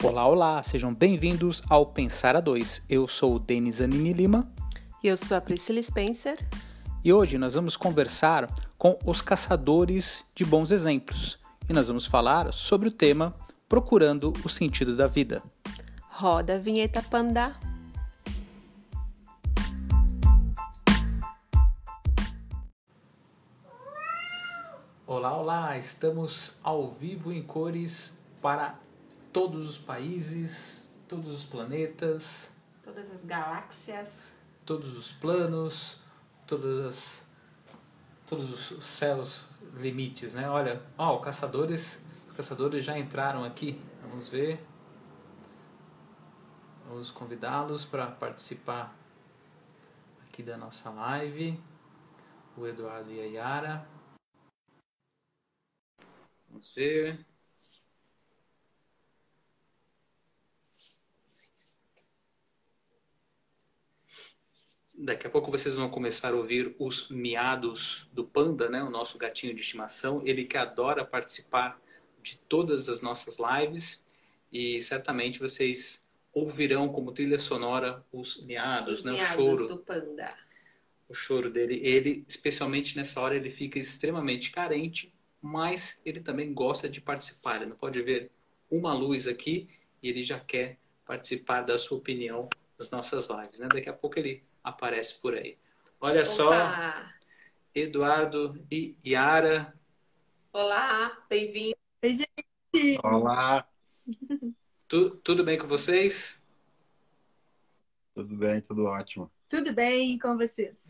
Olá, olá, sejam bem-vindos ao Pensar a Dois. Eu sou o Denis Anini Lima. E eu sou a Priscila Spencer. E hoje nós vamos conversar com os caçadores de bons exemplos. E nós vamos falar sobre o tema Procurando o Sentido da Vida. Roda a vinheta Panda. Olá, olá! Estamos ao vivo em cores para todos os países, todos os planetas, Todas as galáxias. todos os planos, todas as todos os céus limites, né? Olha, ó, os caçadores, os caçadores já entraram aqui. Vamos ver. Vamos convidá-los para participar aqui da nossa live. O Eduardo e a Yara. Vamos ver. Daqui a pouco vocês vão começar a ouvir os miados do panda, né? O nosso gatinho de estimação. Ele que adora participar de todas as nossas lives e certamente vocês ouvirão como trilha sonora os miados, né? O Miados choro, do panda. o choro dele. Ele, especialmente nessa hora, ele fica extremamente carente, mas ele também gosta de participar. Ele não pode ver uma luz aqui e ele já quer participar da sua opinião nas nossas lives, né? Daqui a pouco ele aparece por aí. Olha só, Opa! Eduardo e Yara. Olá, bem-vindo. Oi, gente. Olá, Tu- tudo bem com vocês? tudo bem? Tudo ótimo. Tudo bem com vocês?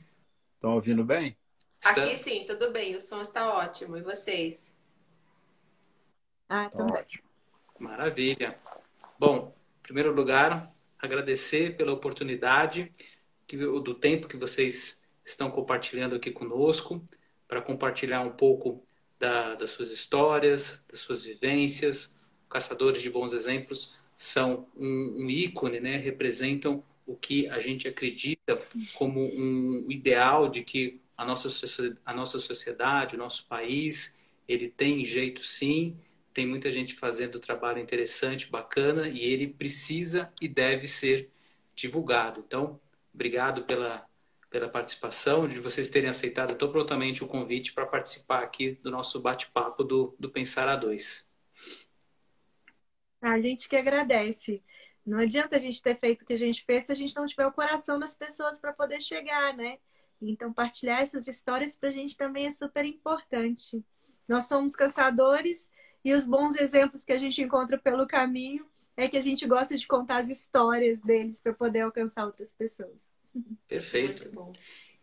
Estão ouvindo bem? Está- Aqui sim, tudo bem, o som está ótimo. E vocês? Ah, Tá também. ótimo. Maravilha. Bom, em primeiro lugar, agradecer pela oportunidade do tempo que vocês estão compartilhando aqui conosco, para compartilhar um pouco da- das suas histórias, das suas vivências. Caçadores de bons exemplos são um, um ícone, né? representam o que a gente acredita como um ideal de que a nossa, a nossa sociedade, o nosso país, ele tem jeito sim, tem muita gente fazendo trabalho interessante, bacana, e ele precisa e deve ser divulgado. Então, obrigado pela, pela participação, de vocês terem aceitado tão prontamente o convite para participar aqui do nosso bate-papo do, do Pensar a Dois. A gente que agradece. Não adianta a gente ter feito o que a gente fez se a gente não tiver o coração das pessoas para poder chegar, né? Então, partilhar essas histórias para a gente também é super importante. Nós somos caçadores e os bons exemplos que a gente encontra pelo caminho é que a gente gosta de contar as histórias deles para poder alcançar outras pessoas. Perfeito. Muito bom.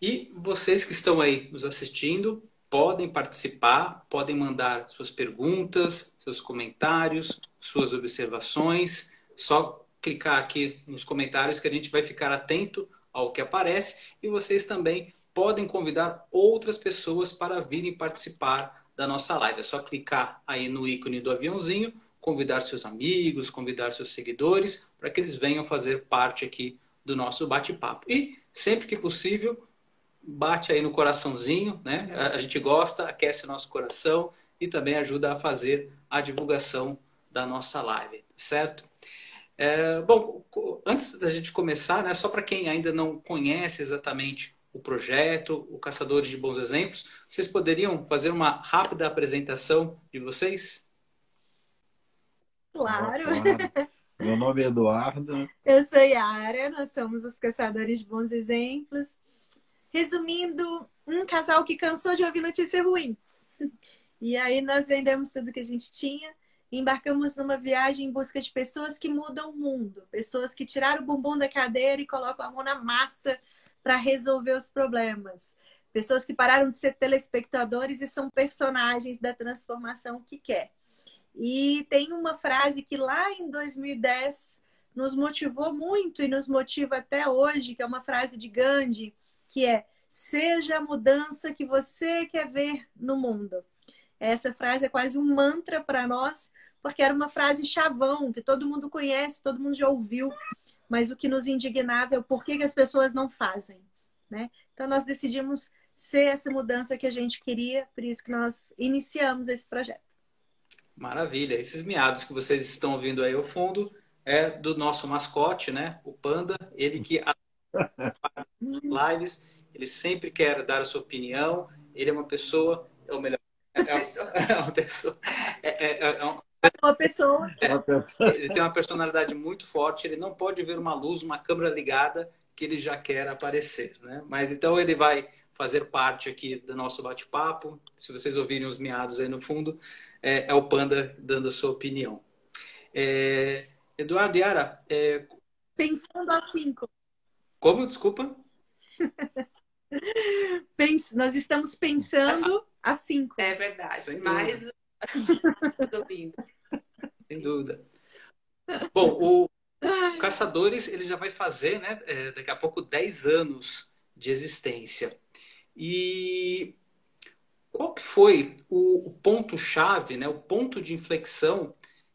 E vocês que estão aí nos assistindo, podem participar, podem mandar suas perguntas, seus comentários, suas observações. Só clicar aqui nos comentários que a gente vai ficar atento ao que aparece e vocês também podem convidar outras pessoas para virem participar da nossa live. É só clicar aí no ícone do aviãozinho, convidar seus amigos, convidar seus seguidores para que eles venham fazer parte aqui do nosso bate-papo. E sempre que possível, bate aí no coraçãozinho, né? A, gente gosta, aquece o nosso coração e também ajuda a fazer a divulgação da nossa live, certo? É, bom, antes da gente começar, né, só para quem ainda não conhece exatamente o projeto, o Caçadores de Bons Exemplos, vocês poderiam fazer uma rápida apresentação de vocês? Claro! Claro. Meu nome é Eduardo. Eu sou Yara, nós somos os caçadores de bons exemplos. Resumindo, um casal que cansou de ouvir notícia ruim. E aí nós vendemos tudo que a gente tinha e embarcamos numa viagem em busca de pessoas que mudam o mundo, pessoas que tiraram o bumbum da cadeira e colocam a mão na massa para resolver os problemas. Pessoas que pararam de ser telespectadores e são personagens da transformação que quer. E tem uma frase que lá em 2010 nos motivou muito e nos motiva até hoje, que é uma frase de Gandhi, que é: seja a mudança que você quer ver no mundo. Essa frase é quase um mantra para nós, porque era uma frase chavão, que todo mundo conhece, todo mundo já ouviu, mas o que nos indignava é o porquê que as pessoas não fazem. Né? Então nós decidimos ser essa mudança que a gente queria, por isso que nós iniciamos esse projeto. Maravilha. Esses miados que vocês estão ouvindo aí ao fundo é do nosso mascote, né? O Panda. Ele que lives, ele sempre quer dar a sua opinião. Ele é uma pessoa, é o melhor. É, é uma pessoa. É, é, é um, uma pessoa. Ele tem uma personalidade muito forte. Ele não pode ver uma luz, uma câmera ligada que ele já quer aparecer, né? Mas então ele vai fazer parte aqui do nosso bate-papo. Se vocês ouvirem os miados aí no fundo, é, é o Panda dando a sua opinião. É, Eduardo Yara. É... Pensando a cinco. Como? Desculpa? Pens... Nós estamos pensando a cinco. É verdade. Sem Mas Sem dúvida. Bom, o Caçadores ele já vai fazer, né, é, daqui a pouco 10 anos de existência. E qual que foi o, o ponto-chave, né, o ponto de inflexão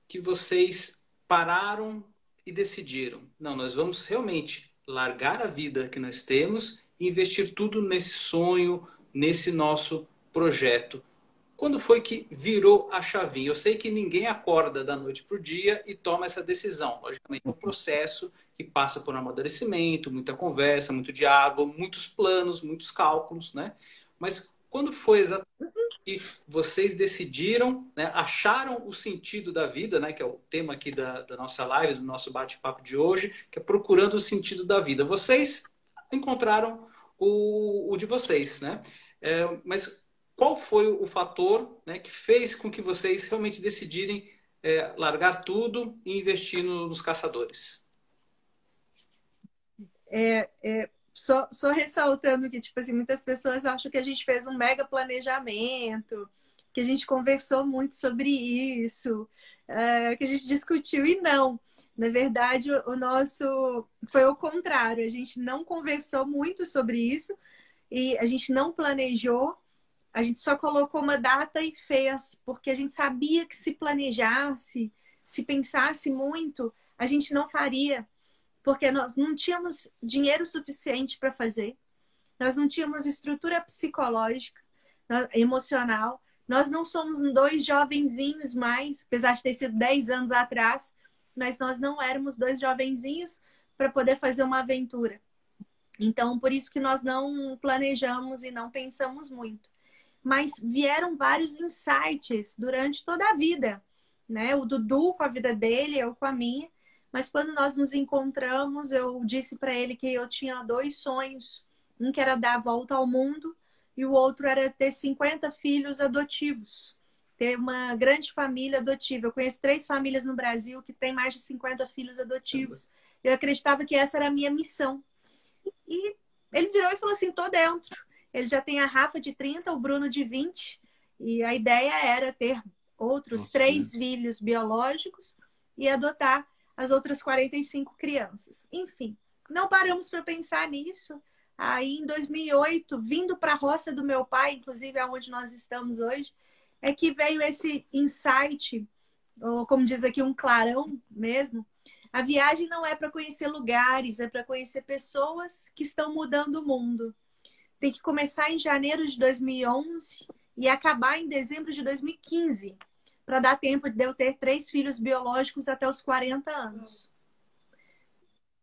que vocês pararam e decidiram? Não, nós vamos realmente largar a vida que nós temos e investir tudo nesse sonho, nesse nosso projeto. Quando foi que virou a chavinha? Eu sei que ninguém acorda da noite para o dia e toma essa decisão. Logicamente, é um processo que passa por um amadurecimento, muita conversa, muito diálogo, muitos planos, muitos cálculos, né? Mas quando foi exatamente que vocês decidiram, né, acharam o sentido da vida, né, que é o tema aqui da, da nossa live, do nosso bate-papo de hoje, que é procurando o sentido da vida. Vocês encontraram o, o de vocês, né? É, mas qual foi o fator né, que fez com que vocês realmente decidirem é, largar tudo e investir no, nos caçadores? É, é, só, só ressaltando que, tipo assim, muitas pessoas acham que a gente fez um mega planejamento, que a gente conversou muito sobre isso, é, que a gente discutiu e não. Na verdade, o nosso foi o contrário. A gente não conversou muito sobre isso e a gente não planejou a gente só colocou uma data e fez, porque a gente sabia que se planejasse, se pensasse muito, a gente não faria, porque nós não tínhamos dinheiro suficiente para fazer, nós não tínhamos estrutura psicológica, emocional, nós não somos dois jovenzinhos mais, apesar de ter sido 10 anos atrás, mas nós não éramos dois jovenzinhos para poder fazer uma aventura. Então, por isso que nós não planejamos e não pensamos muito mas vieram vários insights durante toda a vida, né? O Dudu com a vida dele, eu com a minha. Mas quando nós nos encontramos, eu disse para ele que eu tinha dois sonhos. Um que era dar a volta ao mundo e o outro era ter 50 filhos adotivos. Ter uma grande família adotiva. Eu conheço três famílias no Brasil que têm mais de 50 filhos adotivos. Eu acreditava que essa era a minha missão. E ele virou e falou assim: tô dentro. Ele já tem a Rafa de 30, o Bruno de 20. E a ideia era ter outros Nossa, três filhos biológicos e adotar as outras 45 crianças. Enfim, não paramos para pensar nisso. Aí, em 2008, vindo para a roça do meu pai, inclusive aonde nós estamos hoje, é que veio esse insight, ou como diz aqui, um clarão mesmo. A viagem não é para conhecer lugares, é para conhecer pessoas que estão mudando o mundo tem que começar em janeiro de 2011 e acabar em dezembro de 2015, para dar tempo de eu ter três filhos biológicos até os 40 anos.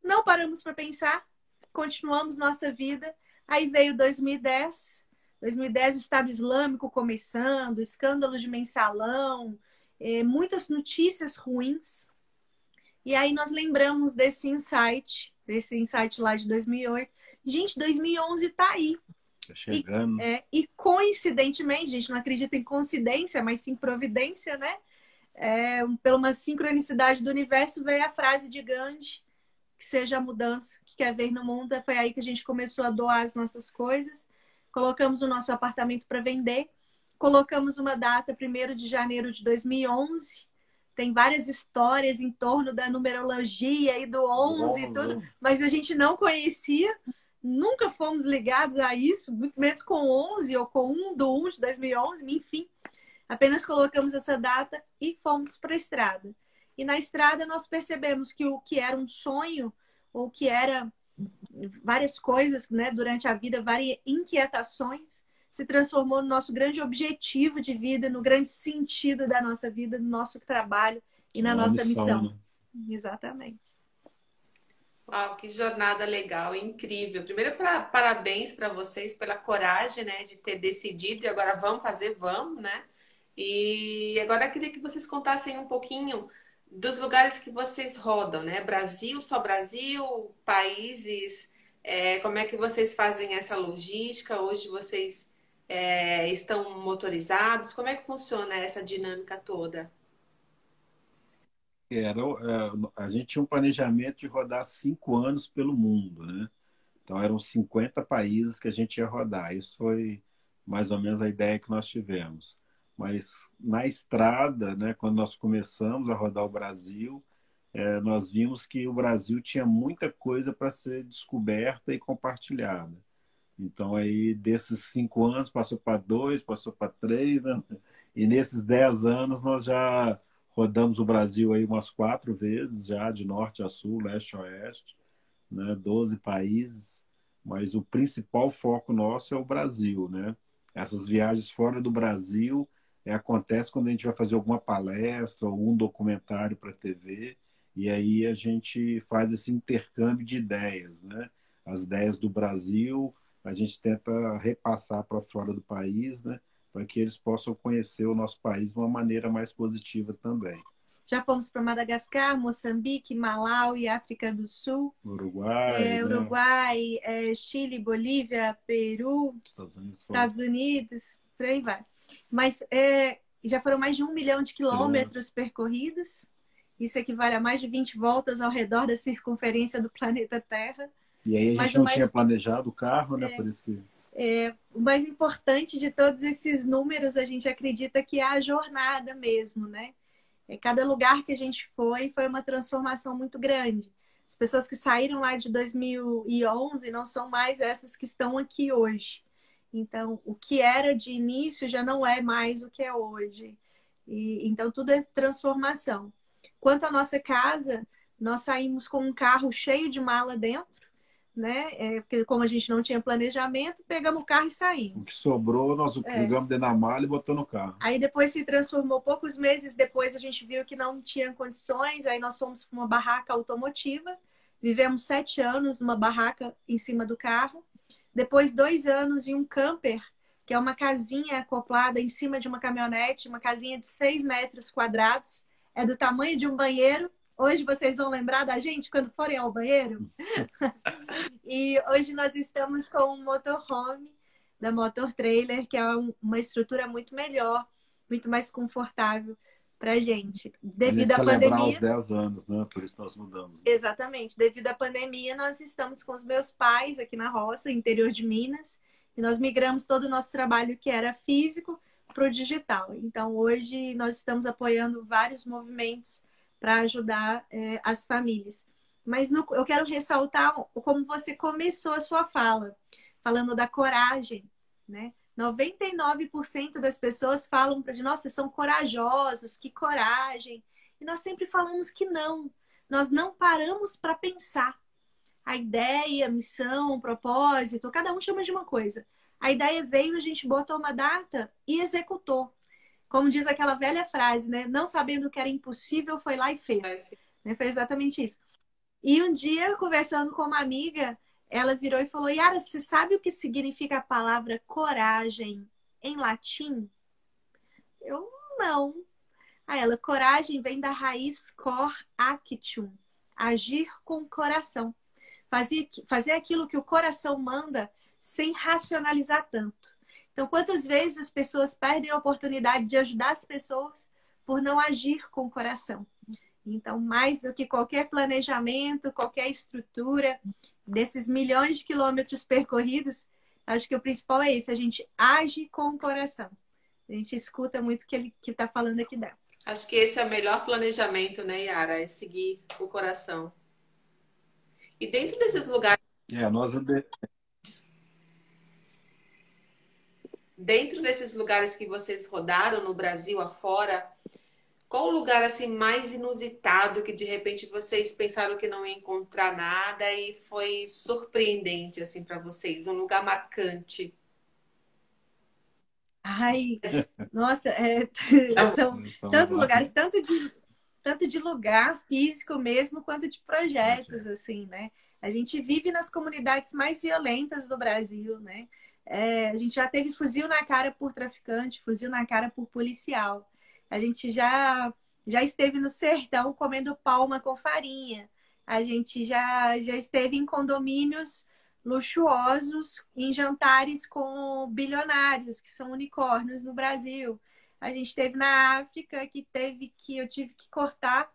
Não paramos para pensar, continuamos nossa vida. Aí veio 2010, 2010 Estado Islâmico começando, escândalo de mensalão, eh, muitas notícias ruins. E aí nós lembramos desse insight, desse insight lá de 2008, Gente, 2011 tá aí. Tá chegando. E, é, e coincidentemente, a gente não acredita em coincidência, mas sim providência, né? É, pela uma sincronicidade do universo, veio a frase de Gandhi, que seja a mudança que quer ver no mundo. Foi aí que a gente começou a doar as nossas coisas. Colocamos o nosso apartamento para vender. Colocamos uma data, 1 de janeiro de 2011. Tem várias histórias em torno da numerologia e do 11 e tudo, mas a gente não conhecia nunca fomos ligados a isso, muito menos com 11 ou com 1 do 1 de 2011, enfim. Apenas colocamos essa data e fomos para a estrada. E na estrada nós percebemos que o que era um sonho, ou que era várias coisas né, durante a vida, várias inquietações, se transformou no nosso grande objetivo de vida, no grande sentido da nossa vida, no nosso trabalho e na Uma nossa missão, missão. né? Exatamente. Uau, que jornada legal, incrível. Primeiro, pra, parabéns para vocês pela coragem, né, de ter decidido e agora vamos fazer, vamos, né? E agora eu queria que vocês contassem um pouquinho dos lugares que vocês rodam, né? Brasil, só Brasil, países, é, como é que vocês fazem essa logística? Hoje vocês é, estão motorizados? Como é que funciona essa dinâmica toda? Era, é, a gente tinha um planejamento de rodar cinco anos pelo mundo, né? Então eram 50 países que a gente ia rodar. Isso foi mais ou menos a ideia que nós tivemos. Mas na estrada, né, quando nós começamos a rodar o Brasil, é, nós vimos que o Brasil tinha muita coisa para ser descoberta e compartilhada. Então aí desses cinco anos passou para dois, passou para três, né? e nesses dez anos nós já rodamos o Brasil aí umas quatro vezes já, de norte a sul, leste a oeste, né? 12 países, mas o principal foco nosso é o Brasil, né? Essas viagens fora do Brasil é, acontece quando a gente vai fazer alguma palestra ou um documentário para TV, e aí a gente faz esse intercâmbio de ideias, né? As ideias do Brasil, a gente tenta repassar para fora do país, né? Para que eles possam conhecer o nosso país de uma maneira mais positiva também. Já fomos para Madagascar, Moçambique, Malau e África do Sul, Uruguai, é, né? Uruguai, é, Chile, Bolívia, Peru, Estados Unidos, Estados Unidos, por aí vai. Mas é, já foram mais de um milhão de quilômetros percorridos. Isso equivale a mais de 20 voltas ao redor da circunferência do planeta Terra. E aí a Mas gente o não mais- tinha planejado o carro, né? É. Por isso que É, o mais importante de todos esses números, a gente acredita que é a jornada mesmo, né? É, cada lugar que a gente foi, foi uma transformação muito grande. As pessoas que saíram lá de 2011 não são mais essas que estão aqui hoje. Então, o que era de início já não é mais o que é hoje. E, então, tudo é transformação. Quanto à nossa casa, nós saímos com um carro cheio de mala dentro, né? É, porque como a gente não tinha planejamento, pegamos o carro e o saímos. que sobrou nós É. pegamos dentro da mala e botou no carro. Aí depois se transformou, poucos meses depois a gente viu que não tinha condições, aí nós fomos para uma barraca automotiva, vivemos sete anos numa barraca em cima do carro, depois dois anos em um camper, que é uma casinha acoplada em cima de uma caminhonete, uma casinha de seis metros quadrados, é do tamanho de um banheiro. Hoje vocês vão lembrar da gente quando forem ao banheiro. e hoje nós estamos com um motorhome da Motor Trailer, que é um- uma estrutura muito melhor, muito mais confortável para gente. Devido a à gente celebrar pandemia. os 10 anos, né? Por isso nós mudamos. Exatamente. Devido à pandemia, nós estamos com os meus pais aqui na roça, interior de Minas, e nós migramos todo o nosso trabalho que era físico para o digital. Então, hoje, nós estamos apoiando vários movimentos para ajudar eh, as famílias. Mas no- eu quero ressaltar como você começou a sua fala, falando da coragem, né? 99% das pessoas falam para gente, nossa, são corajosos, que coragem. E nós sempre falamos que não. Nós não paramos para pensar. A ideia, a missão, o propósito, cada um chama de uma coisa. A ideia veio, a gente botou uma data e executou. Como diz aquela velha frase, né? Não sabendo o que era impossível, foi lá e fez. Né? Foi exatamente isso. E um dia, conversando com uma amiga, ela virou e falou: Yara, você sabe o que significa a palavra coragem em latim? Eu não. Aí ela, coragem vem da raiz cor actium, agir com o coração. Fazer, fazer aquilo que o coração manda sem racionalizar tanto. Então, quantas vezes as pessoas perdem a oportunidade de ajudar as pessoas por não agir com o coração? Então, mais do que qualquer planejamento, qualquer estrutura, desses milhões de quilômetros percorridos, acho que o principal é esse: a gente age com o coração. A gente escuta muito o que ele está falando aqui dentro. Acho que esse é o melhor planejamento, né, Yara? É seguir o coração. E dentro desses lugares, É, nós ande- dentro desses lugares que vocês rodaram no Brasil afora, qual o lugar assim mais inusitado que de repente vocês pensaram que não ia encontrar nada e foi surpreendente assim para vocês, um lugar marcante? Ai, nossa, é, são, são tantos lugares, tanto de, tanto de lugar físico mesmo, quanto de projetos, assim, né? A gente vive nas comunidades mais violentas do Brasil, né? É, a gente já teve fuzil na cara por traficante, fuzil na cara por policial. A gente já, já esteve no sertão comendo palma com farinha. A gente já, já esteve em condomínios luxuosos, em jantares com bilionários, que são unicórnios no Brasil. A gente esteve na África, que teve que eu tive que cortar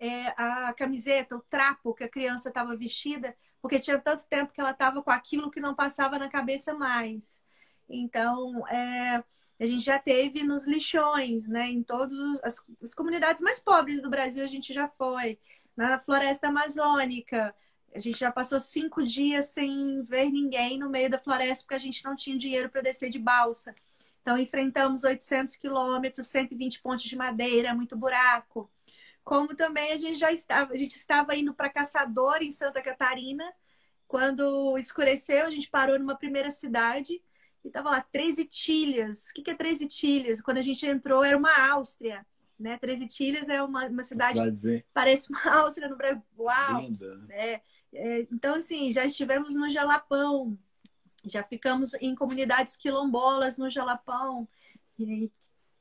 é, a camiseta, o trapo que a criança estava vestida, porque tinha tanto tempo que ela estava com aquilo que não passava na cabeça mais. Então, é, a gente já teve nos lixões, né? Em todas as, as comunidades mais pobres do Brasil a gente já foi na floresta amazônica. A gente já passou cinco dias sem ver ninguém no meio da floresta porque a gente não tinha dinheiro para descer de balsa. Então, enfrentamos 800 quilômetros, 120 pontes de madeira, muito buraco. Como também a gente já estava, a gente estava indo para Caçador, em Santa Catarina. Quando escureceu, a gente parou numa primeira cidade e estava lá, 13 tilhas. O que é 13 tilhas? Quando a gente entrou, era uma Áustria né? Treze Itilhas é uma, uma cidade que parece uma Áustria no Brasil. Uau! Linda. Né? É, então, assim, já estivemos no Jalapão, já ficamos em comunidades quilombolas no Jalapão.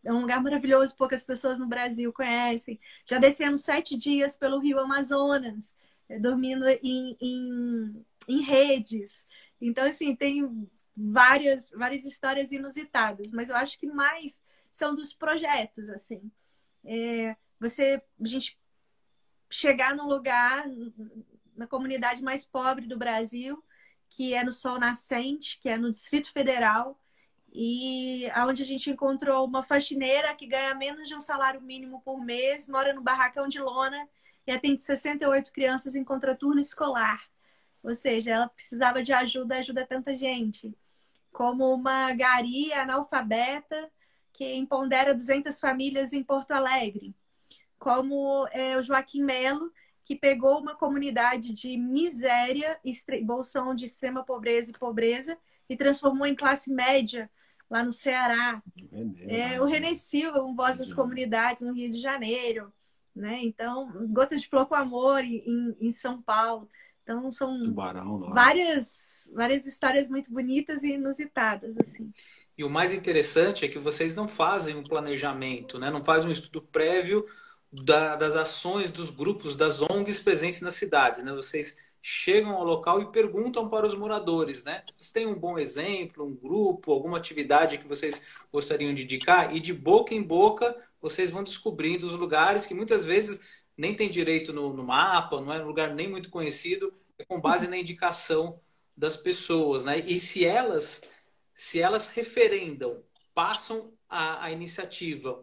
É um lugar maravilhoso, poucas pessoas no Brasil conhecem. Já descemos sete dias pelo Rio Amazonas, é, dormindo em, em, em redes. Então, assim, tem várias, várias histórias inusitadas, mas eu acho que mais são dos projetos, assim é, você, a gente chegar num lugar, na comunidade mais pobre do Brasil, que é no Sol Nascente, que é no Distrito Federal, e aonde a gente encontrou uma faxineira que ganha menos de um salário mínimo por mês, mora no barracão de lona e atende 68 crianças em contraturno escolar. Ou seja, ela precisava de ajuda, ajuda tanta gente. Como uma gari analfabeta que empodera 200 famílias em Porto Alegre, como é, o Joaquim Melo, que pegou uma comunidade de miséria, bolsão de extrema pobreza e pobreza, e transformou em classe média lá no Ceará. É, o René Silva, um voz das comunidades no Rio de Janeiro. Né? Então, Gota de Flor com Amor em, em São Paulo. Então, são Tubarão, várias, várias histórias muito bonitas e inusitadas. assim. E o mais interessante é que vocês não fazem um planejamento, né? não fazem um estudo prévio da, das ações dos grupos, das ONGs presentes nas cidades. Né? Vocês chegam ao local e perguntam para os moradores, né? Vocês têm um bom exemplo, um grupo, alguma atividade que vocês gostariam de indicar, e de boca em boca vocês vão descobrindo os lugares que muitas vezes nem tem direito no, no mapa, não é um lugar nem muito conhecido, é com base na indicação das pessoas, né? E se elas se elas referendam, passam a, a iniciativa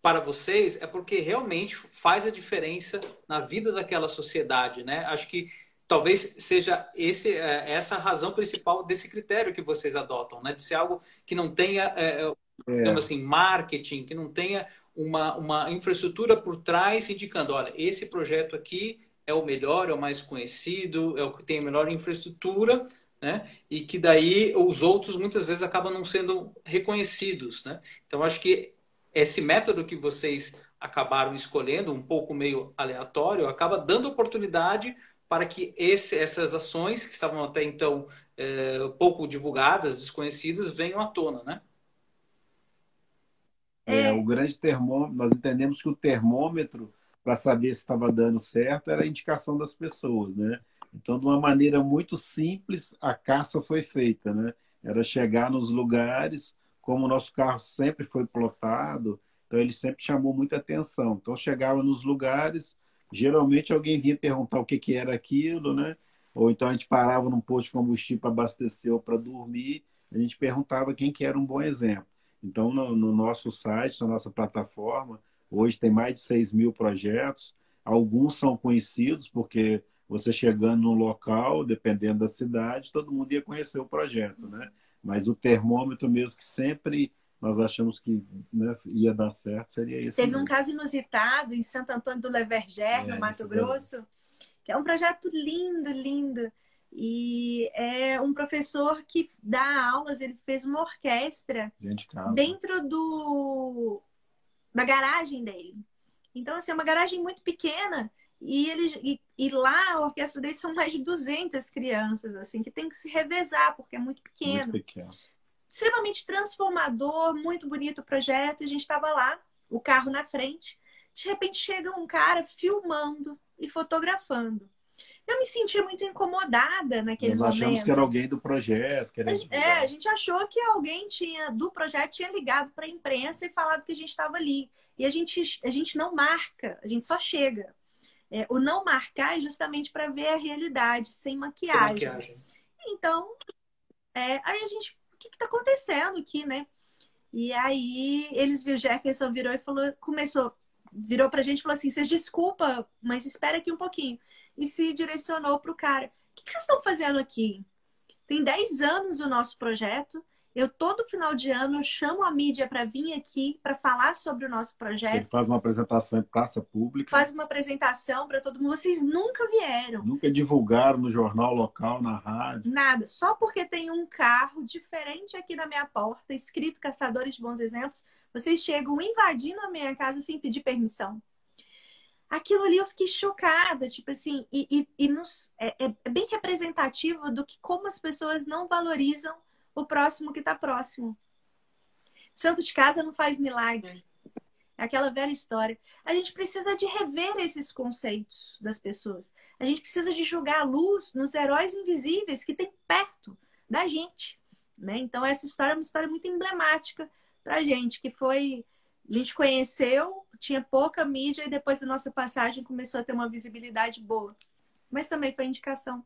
para vocês, é porque realmente faz a diferença na vida daquela sociedade, né? Acho que talvez seja esse, é, essa a razão principal desse critério que vocês adotam, né? De ser algo que não tenha, é, é. assim, marketing, que não tenha uma, uma infraestrutura por trás indicando, olha, esse projeto aqui é o melhor, é o mais conhecido, é o que tem a melhor infraestrutura, né? E que daí os outros muitas vezes acabam não sendo reconhecidos, né? Então acho que esse método que vocês acabaram escolhendo, um pouco meio aleatório, acaba dando oportunidade para que esse, essas ações que estavam até então é, pouco divulgadas, desconhecidas, venham à tona, né? É, o grande termômetro, nós entendemos que o termômetro para saber se estava dando certo era a indicação das pessoas, né? Então, de uma maneira muito simples, a caça foi feita, né? Era chegar nos lugares, como o nosso carro sempre foi plotado, então ele sempre chamou muita atenção. Então, chegava nos lugares, geralmente alguém vinha perguntar o que, que era aquilo, né? Ou então a gente parava num posto de combustível para abastecer ou para dormir, a gente perguntava quem que era um bom exemplo. Então, no, no nosso site, na nossa plataforma, hoje tem mais de 6 mil projetos, alguns são conhecidos, porque você chegando no local, dependendo da cidade, todo mundo ia conhecer o projeto, né? Mas o termômetro mesmo que sempre nós achamos que né, ia dar certo seria isso. Teve mesmo. um caso inusitado em Santo Antônio do Leverger, é, no Mato Grosso, que é um projeto lindo, lindo. E é um professor que dá aulas, ele fez uma orquestra dentro do da garagem dele. Então, assim, é uma garagem muito pequena e, eles, e, e, lá a orquestra deles são mais de 200 crianças, assim, que tem que se revezar, porque é muito pequeno. Muito pequeno. Extremamente transformador, muito bonito o projeto. E a gente estava lá, o carro na frente. De repente chega um cara filmando e fotografando. Eu me senti muito incomodada naquele Nós momento. achamos que era alguém do projeto. Que era é, a gente achou que alguém tinha do projeto tinha ligado para a imprensa e falado que a gente estava ali. E a gente, a gente não marca, a gente só chega. É, o não marcar é justamente para ver a realidade, sem maquiagem. maquiagem. Então, é, aí a gente, que está acontecendo aqui, né? E aí eles viram, o Jefferson virou e falou, começou, virou pra gente e falou assim: vocês desculpa, mas espera aqui um pouquinho. E se direcionou pro cara: o que, que vocês estão fazendo aqui? Tem 10 anos o nosso projeto, eu todo final de ano chamo a mídia para vir aqui para falar sobre o nosso projeto. Ele faz uma apresentação em praça pública. Faz uma apresentação para todo mundo. Vocês nunca vieram. Nunca divulgaram no jornal local, na rádio. Nada. Só porque tem um carro diferente aqui na minha porta, escrito Caçadores de Bons Exemplos, vocês chegam invadindo a minha casa sem pedir permissão. Aquilo ali eu fiquei chocada, tipo assim, e, e, e nos, é, é bem representativo do que como as pessoas não valorizam o próximo que está próximo. Santo de casa não faz milagre. É aquela velha história. A gente precisa de rever esses conceitos das pessoas. A gente precisa de jogar a luz nos heróis invisíveis que tem perto da gente. Né? Então, essa história é uma história muito emblemática para a gente, que foi. A gente conheceu, tinha pouca mídia e depois da nossa passagem começou a ter uma visibilidade boa. Mas também foi indicação.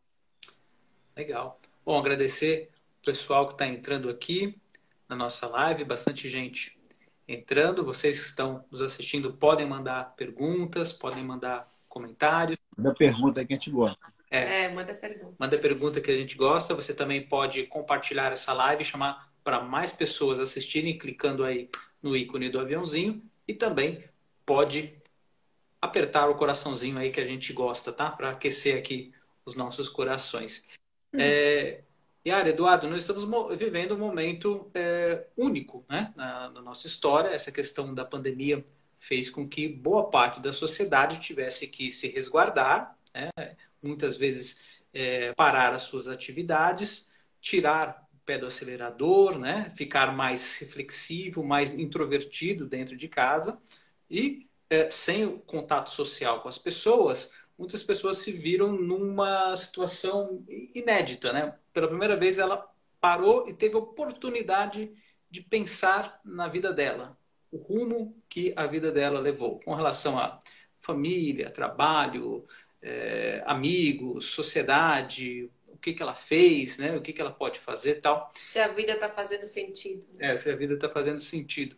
Legal. Bom, agradecer pessoal que está entrando aqui na nossa live, bastante gente entrando. Vocês que estão nos assistindo podem mandar perguntas, podem mandar comentários. Manda pergunta que a gente gosta. É, é, manda pergunta. Manda pergunta que a gente gosta. Você também pode compartilhar essa live, chamar para mais pessoas assistirem, clicando aí no ícone do aviãozinho. E também pode apertar o coraçãozinho aí que a gente gosta, tá? Para aquecer aqui os nossos corações. Hum. É, Yara, Eduardo, nós estamos vivendo um momento é, único né, na, na, nossa história. Essa questão da pandemia fez com que boa parte da sociedade tivesse que se resguardar, né, muitas vezes é, parar as suas atividades, tirar o pé do acelerador, né, ficar mais reflexivo, mais introvertido dentro de casa e é, sem o contato social com as pessoas, muitas pessoas se viram numa situação inédita, né? Pela primeira vez ela parou e teve oportunidade de pensar na vida dela, o rumo que a vida dela levou, com relação a família, trabalho, é, amigos, sociedade, o que, que ela fez, né? O que, que ela pode fazer, tal. Se a vida está fazendo sentido. É, se a vida está fazendo sentido.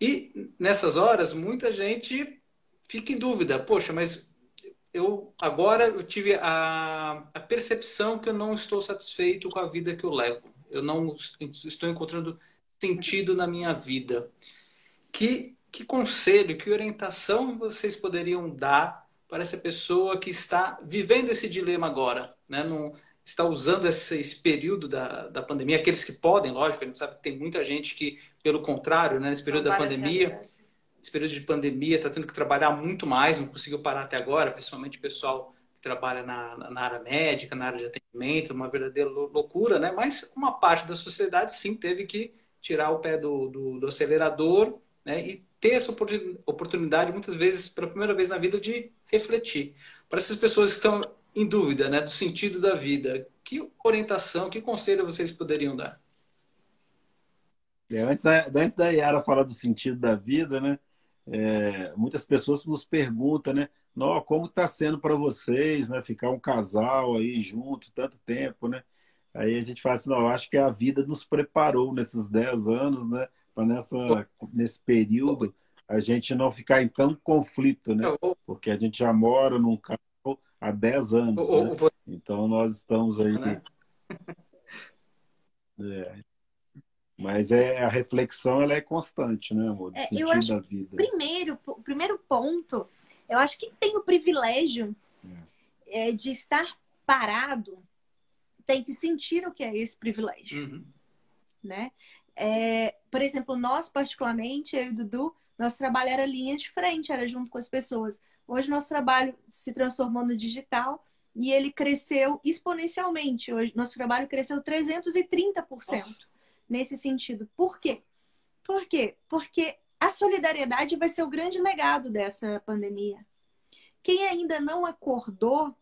E nessas horas muita gente fica em dúvida, poxa, mas eu agora eu tive a, a percepção que eu não estou satisfeito com a vida que eu levo. Eu não estou encontrando sentido na minha vida. Que, que conselho, que orientação vocês poderiam dar para essa pessoa que está vivendo esse dilema agora? Né? Não, está usando esse, esse, período da, da pandemia, aqueles que podem, lógico, a gente sabe que tem muita gente que, pelo contrário, né, nesse período da pandemia, esse período de pandemia, está tendo que trabalhar muito mais, não conseguiu parar até agora, principalmente o pessoal que trabalha na, na área médica, na área de atendimento, uma verdadeira loucura, né? Mas uma parte da sociedade, sim, teve que tirar o pé do, do, do acelerador né? e ter essa oportunidade, muitas vezes, pela primeira vez na vida, de refletir. Para essas pessoas que estão em dúvida né, do sentido da vida, que orientação, que conselho vocês poderiam dar? É, antes, da, antes da Yara falar do sentido da vida, né? É, muitas pessoas nos perguntam, né? Não, como está sendo para vocês, né? Ficar um casal aí junto tanto tempo, né? Aí a gente fala assim, não, acho que a vida nos preparou nesses 10 anos, né? Para nessa nesse período a gente não ficar em tanto conflito, né? Porque a gente já mora num carro há 10 anos, né? Então nós estamos aí. Né? É. Mas é, a reflexão ela é constante, né, amor? Do é, sentido acho, da vida. Primeiro, o primeiro ponto, eu acho que tem o privilégio é. É, de estar parado tem que sentir o que é esse privilégio, uhum. né? É, por exemplo, nós particularmente, eu e o Dudu, nosso trabalho era linha de frente, era junto com as pessoas. Hoje nosso trabalho se transformou no digital e ele cresceu exponencialmente. Hoje nosso trabalho cresceu 330% Nossa. Nesse sentido. Por quê? Por quê? Porque a solidariedade vai ser o grande legado dessa pandemia. Quem ainda não acordou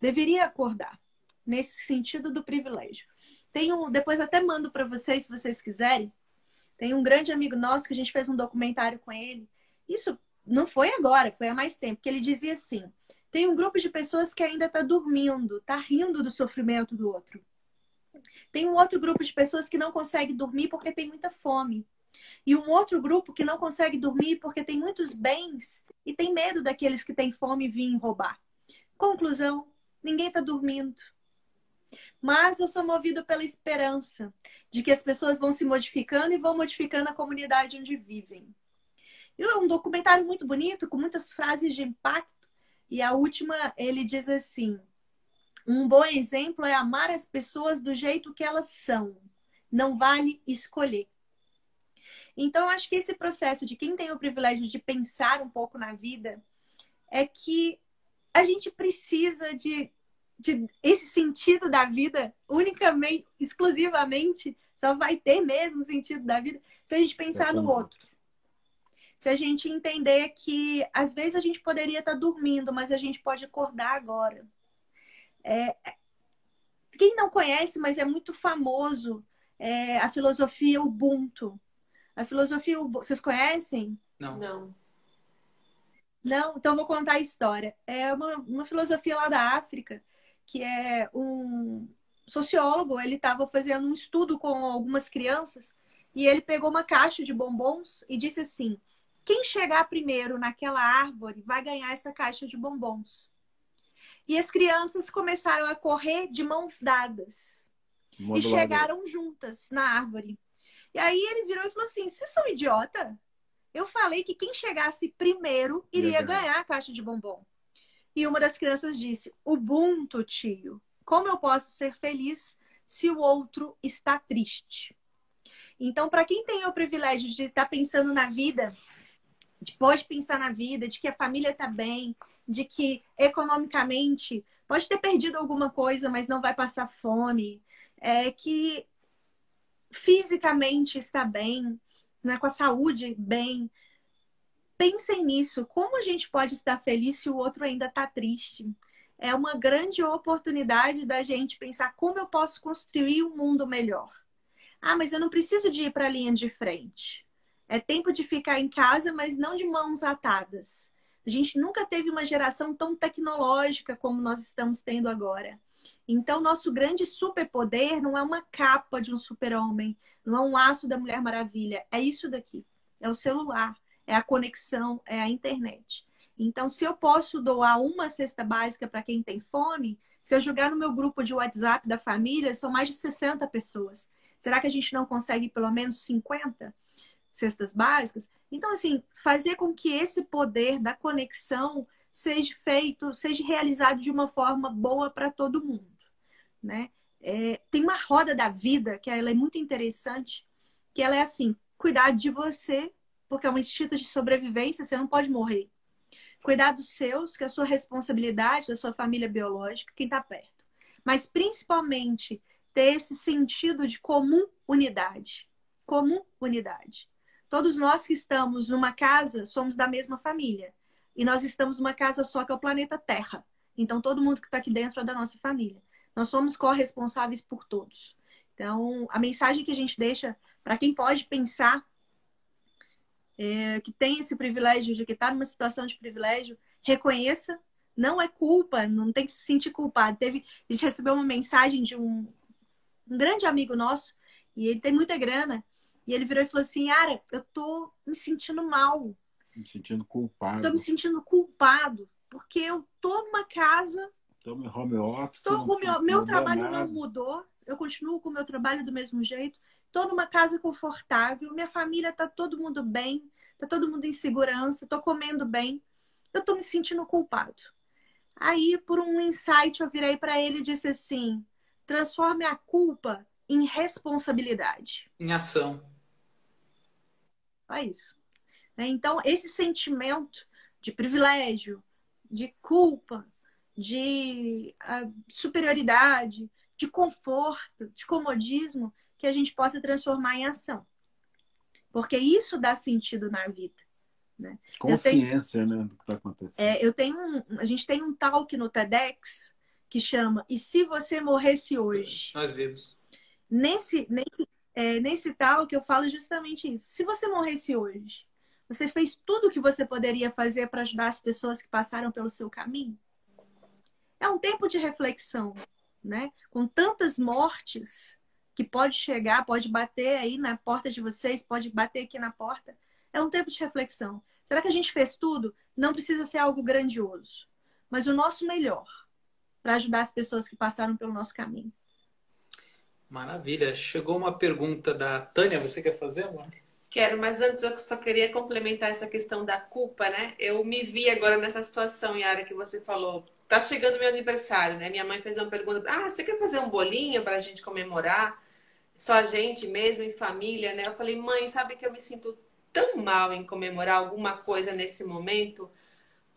deveria acordar nesse sentido do privilégio. Tem um, depois até mando para vocês se vocês quiserem. Tem um grande amigo nosso que a gente fez um documentário com ele. Isso não foi agora, foi há mais tempo, que ele dizia assim: tem um grupo de pessoas que ainda está dormindo, está rindo do sofrimento do outro. Tem um outro grupo de pessoas que não consegue dormir porque tem muita fome. E um outro grupo que não consegue dormir porque tem muitos bens e tem medo daqueles que têm fome vir roubar. Conclusão: ninguém está dormindo. Mas eu sou movido pela esperança de que as pessoas vão se modificando e vão modificando a comunidade onde vivem. É um documentário muito bonito, com muitas frases de impacto. E a última, ele diz assim: um bom exemplo é amar as pessoas do jeito que elas são. Não vale escolher. Então, acho que esse processo de quem tem o privilégio de pensar um pouco na vida é que a gente precisa de de esse sentido da vida unicamente, exclusivamente, só vai ter mesmo sentido da vida se a gente pensar no outro. Se a gente entender que às vezes a gente poderia estar dormindo, mas a gente pode acordar agora. É, quem não conhece, mas é muito famoso, é a filosofia Ubuntu. A filosofia Ubuntu, vocês conhecem? Não. Não. Não, então vou contar a história. É uma, uma filosofia lá da África que é um sociólogo, ele estava fazendo um estudo com algumas crianças e ele pegou uma caixa de bombons e disse assim: quem chegar primeiro naquela árvore vai ganhar essa caixa de bombons. E as crianças começaram a correr de mãos dadas e chegaram juntas na árvore. E aí ele virou e falou assim: vocês são idiota? Eu falei que quem chegasse primeiro iria ganhar a caixa de bombom. E uma das crianças disse: Ubuntu, tio. Como eu posso ser feliz se o outro está triste? Então, para quem tem o privilégio de estar tá pensando na vida, de pode pensar na vida, de que a família está bem, de que economicamente pode ter perdido alguma coisa, mas não vai passar fome, é que fisicamente está bem, né, com a saúde bem, pensem nisso. Como a gente pode estar feliz se o outro ainda está triste? É uma grande oportunidade da gente pensar como eu posso construir um mundo melhor. Ah, mas eu não preciso de ir para a linha de frente. É tempo de ficar em casa, mas não de mãos atadas. A gente nunca teve uma geração tão tecnológica como nós estamos tendo agora. Então, nosso grande superpoder não é uma capa de um super-homem, não é um laço da Mulher Maravilha, é isso daqui. É o celular, é a conexão, é a internet. Então, se eu posso doar uma cesta básica para quem tem fome, se eu jogar no meu grupo de WhatsApp da família, são mais de 60 pessoas. Será que a gente não consegue pelo menos 50 cestas básicas? Então, assim, fazer com que esse poder da conexão seja feito, seja realizado de uma forma boa para todo mundo, né? É, tem uma roda da vida que ela é muito interessante, que ela é assim, cuidar de você porque é um instinto de sobrevivência, você não pode morrer. Cuidar dos seus, que é a sua responsabilidade, da sua família biológica, quem está perto. Mas principalmente ter esse sentido de comum unidade. Comum unidade. Todos nós que estamos numa casa somos da mesma família. E nós estamos numa casa só que é o planeta Terra. Então todo mundo que está aqui dentro é da nossa família. Nós somos corresponsáveis por todos. Então, a mensagem que a gente deixa para quem pode pensar é, que tem esse privilégio, de que está numa situação de privilégio, reconheça, não é culpa, não tem que se sentir culpado. Teve, a gente recebeu uma mensagem de um, um grande amigo nosso, e ele tem muita grana, e ele virou e falou assim: Ara, eu tô me sentindo mal. Me sentindo culpado. Tô me sentindo culpado, porque eu tô numa casa. Tô em home office. Tô não, meu trabalho nada. não mudou. Eu continuo com o meu trabalho do mesmo jeito. Tô numa casa confortável, minha família tá todo mundo bem, tá todo mundo em segurança, tô comendo bem. Eu tô me sentindo culpado. Aí, por um insight, eu virei para ele e disse assim: transforme a culpa em responsabilidade. Em ação. É isso. Né? Então, esse sentimento de privilégio, de culpa, de uh, superioridade, de conforto, de comodismo, que a gente possa transformar em ação. Porque isso dá sentido na vida. Né? Consciência, tenho, né, do que está acontecendo. É, eu tenho um, a gente tem um talk no TEDx que chama E se você morresse hoje? Nós vimos. Nesse, nesse, é, nesse talk eu falo justamente isso. Se você morresse hoje, você fez tudo o que você poderia fazer para ajudar as pessoas que passaram pelo seu caminho? É um tempo de reflexão, né? Com tantas mortes que pode chegar, pode bater aí na porta de vocês, pode bater aqui na porta. É um tempo de reflexão. Será que a gente fez tudo? Não precisa ser algo grandioso, mas o nosso melhor para ajudar as pessoas que passaram pelo nosso caminho. Maravilha. Chegou uma pergunta da Tânia. Você quer fazer, amor? Quero, mas antes eu só queria complementar essa questão da culpa, né? Eu me vi agora nessa situação, Yara, que você falou. Tá chegando meu aniversário, né? Minha mãe fez uma pergunta: Ah, você quer fazer um bolinho para a gente comemorar? Só a gente mesmo, em família, né? Eu falei, mãe, sabe que eu me sinto tão mal em comemorar alguma coisa nesse momento?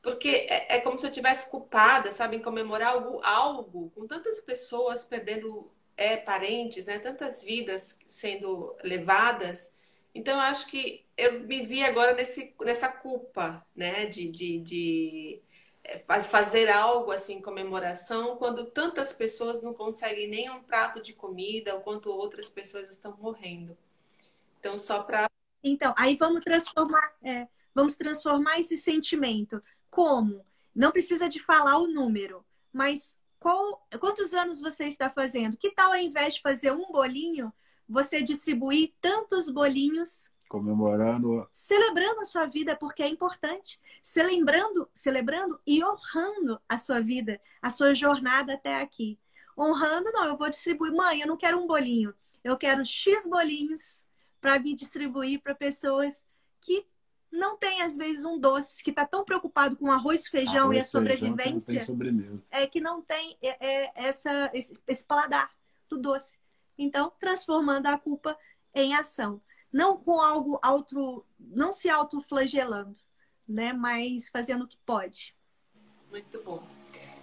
Porque é, é como se eu tivesse culpada, sabe, em comemorar algo, algo com tantas pessoas perdendo é, parentes, né? Tantas vidas sendo levadas então, eu acho que eu me vi agora nesse, nessa culpa, né? De, de, de é, fazer algo assim, comemoração, quando tantas pessoas não conseguem nem um prato de comida, quanto outras pessoas estão morrendo. Então, só para. Então, aí vamos transformar, é, vamos transformar esse sentimento. Como? Não precisa de falar o número, mas qual, quantos anos você está fazendo? Que tal ao invés de fazer um bolinho, você distribuir tantos bolinhos comemorando, celebrando a sua vida porque é importante, celebrando, celebrando e honrando a sua vida, a sua jornada até aqui. Honrando, não, eu vou distribuir, mãe, eu não quero um bolinho, eu quero X bolinhos para me distribuir para pessoas que não tem às vezes um doce, que está tão preocupado com arroz, feijão arroz, e a sobrevivência, feijão, que é que não tem é, é, essa, esse, esse paladar do doce. Então, transformando a culpa em ação. Não com algo auto, não se autoflagelando, né? Mas fazendo o que pode. Muito bom.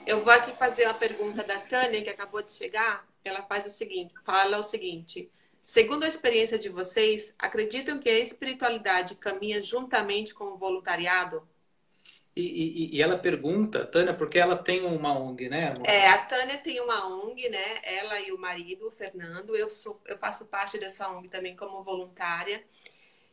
Eu vou aqui fazer uma pergunta da Tânia, que acabou de chegar. Ela faz o seguinte, fala o seguinte: Segundo a experiência de vocês, acreditam que a espiritualidade caminha juntamente com o voluntariado? E, e, e, ela pergunta, Tânia, porque ela tem uma ONG, né? É, a Tânia tem uma ONG, né? Ela e o marido, o Fernando. Eu, sou, eu faço parte dessa ONG também como voluntária.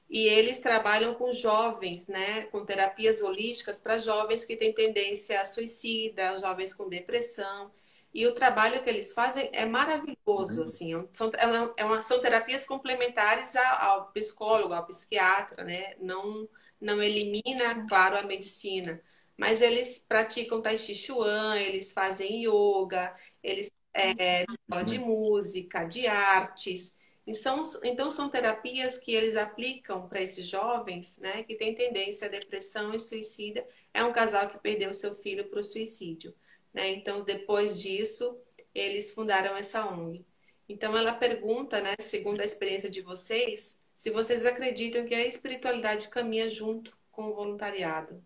E eles trabalham com jovens, né? Com terapias holísticas para jovens que têm tendência a suicida, jovens com depressão. E o trabalho que eles fazem é maravilhoso, assim. É são, é uma, são terapias complementares ao psicólogo, ao psiquiatra, né? Não não elimina, claro, a medicina, mas eles praticam tai chi chuan, eles fazem yoga, eles é, aula de música, de artes. E são, então são terapias que eles aplicam para esses jovens, né, que têm tendência à depressão e suicida. É um casal que perdeu seu filho para o suicídio, né? Então depois disso eles fundaram essa ONG. Então ela pergunta, né, segundo a experiência de vocês, se vocês acreditam que a espiritualidade caminha junto com o voluntariado.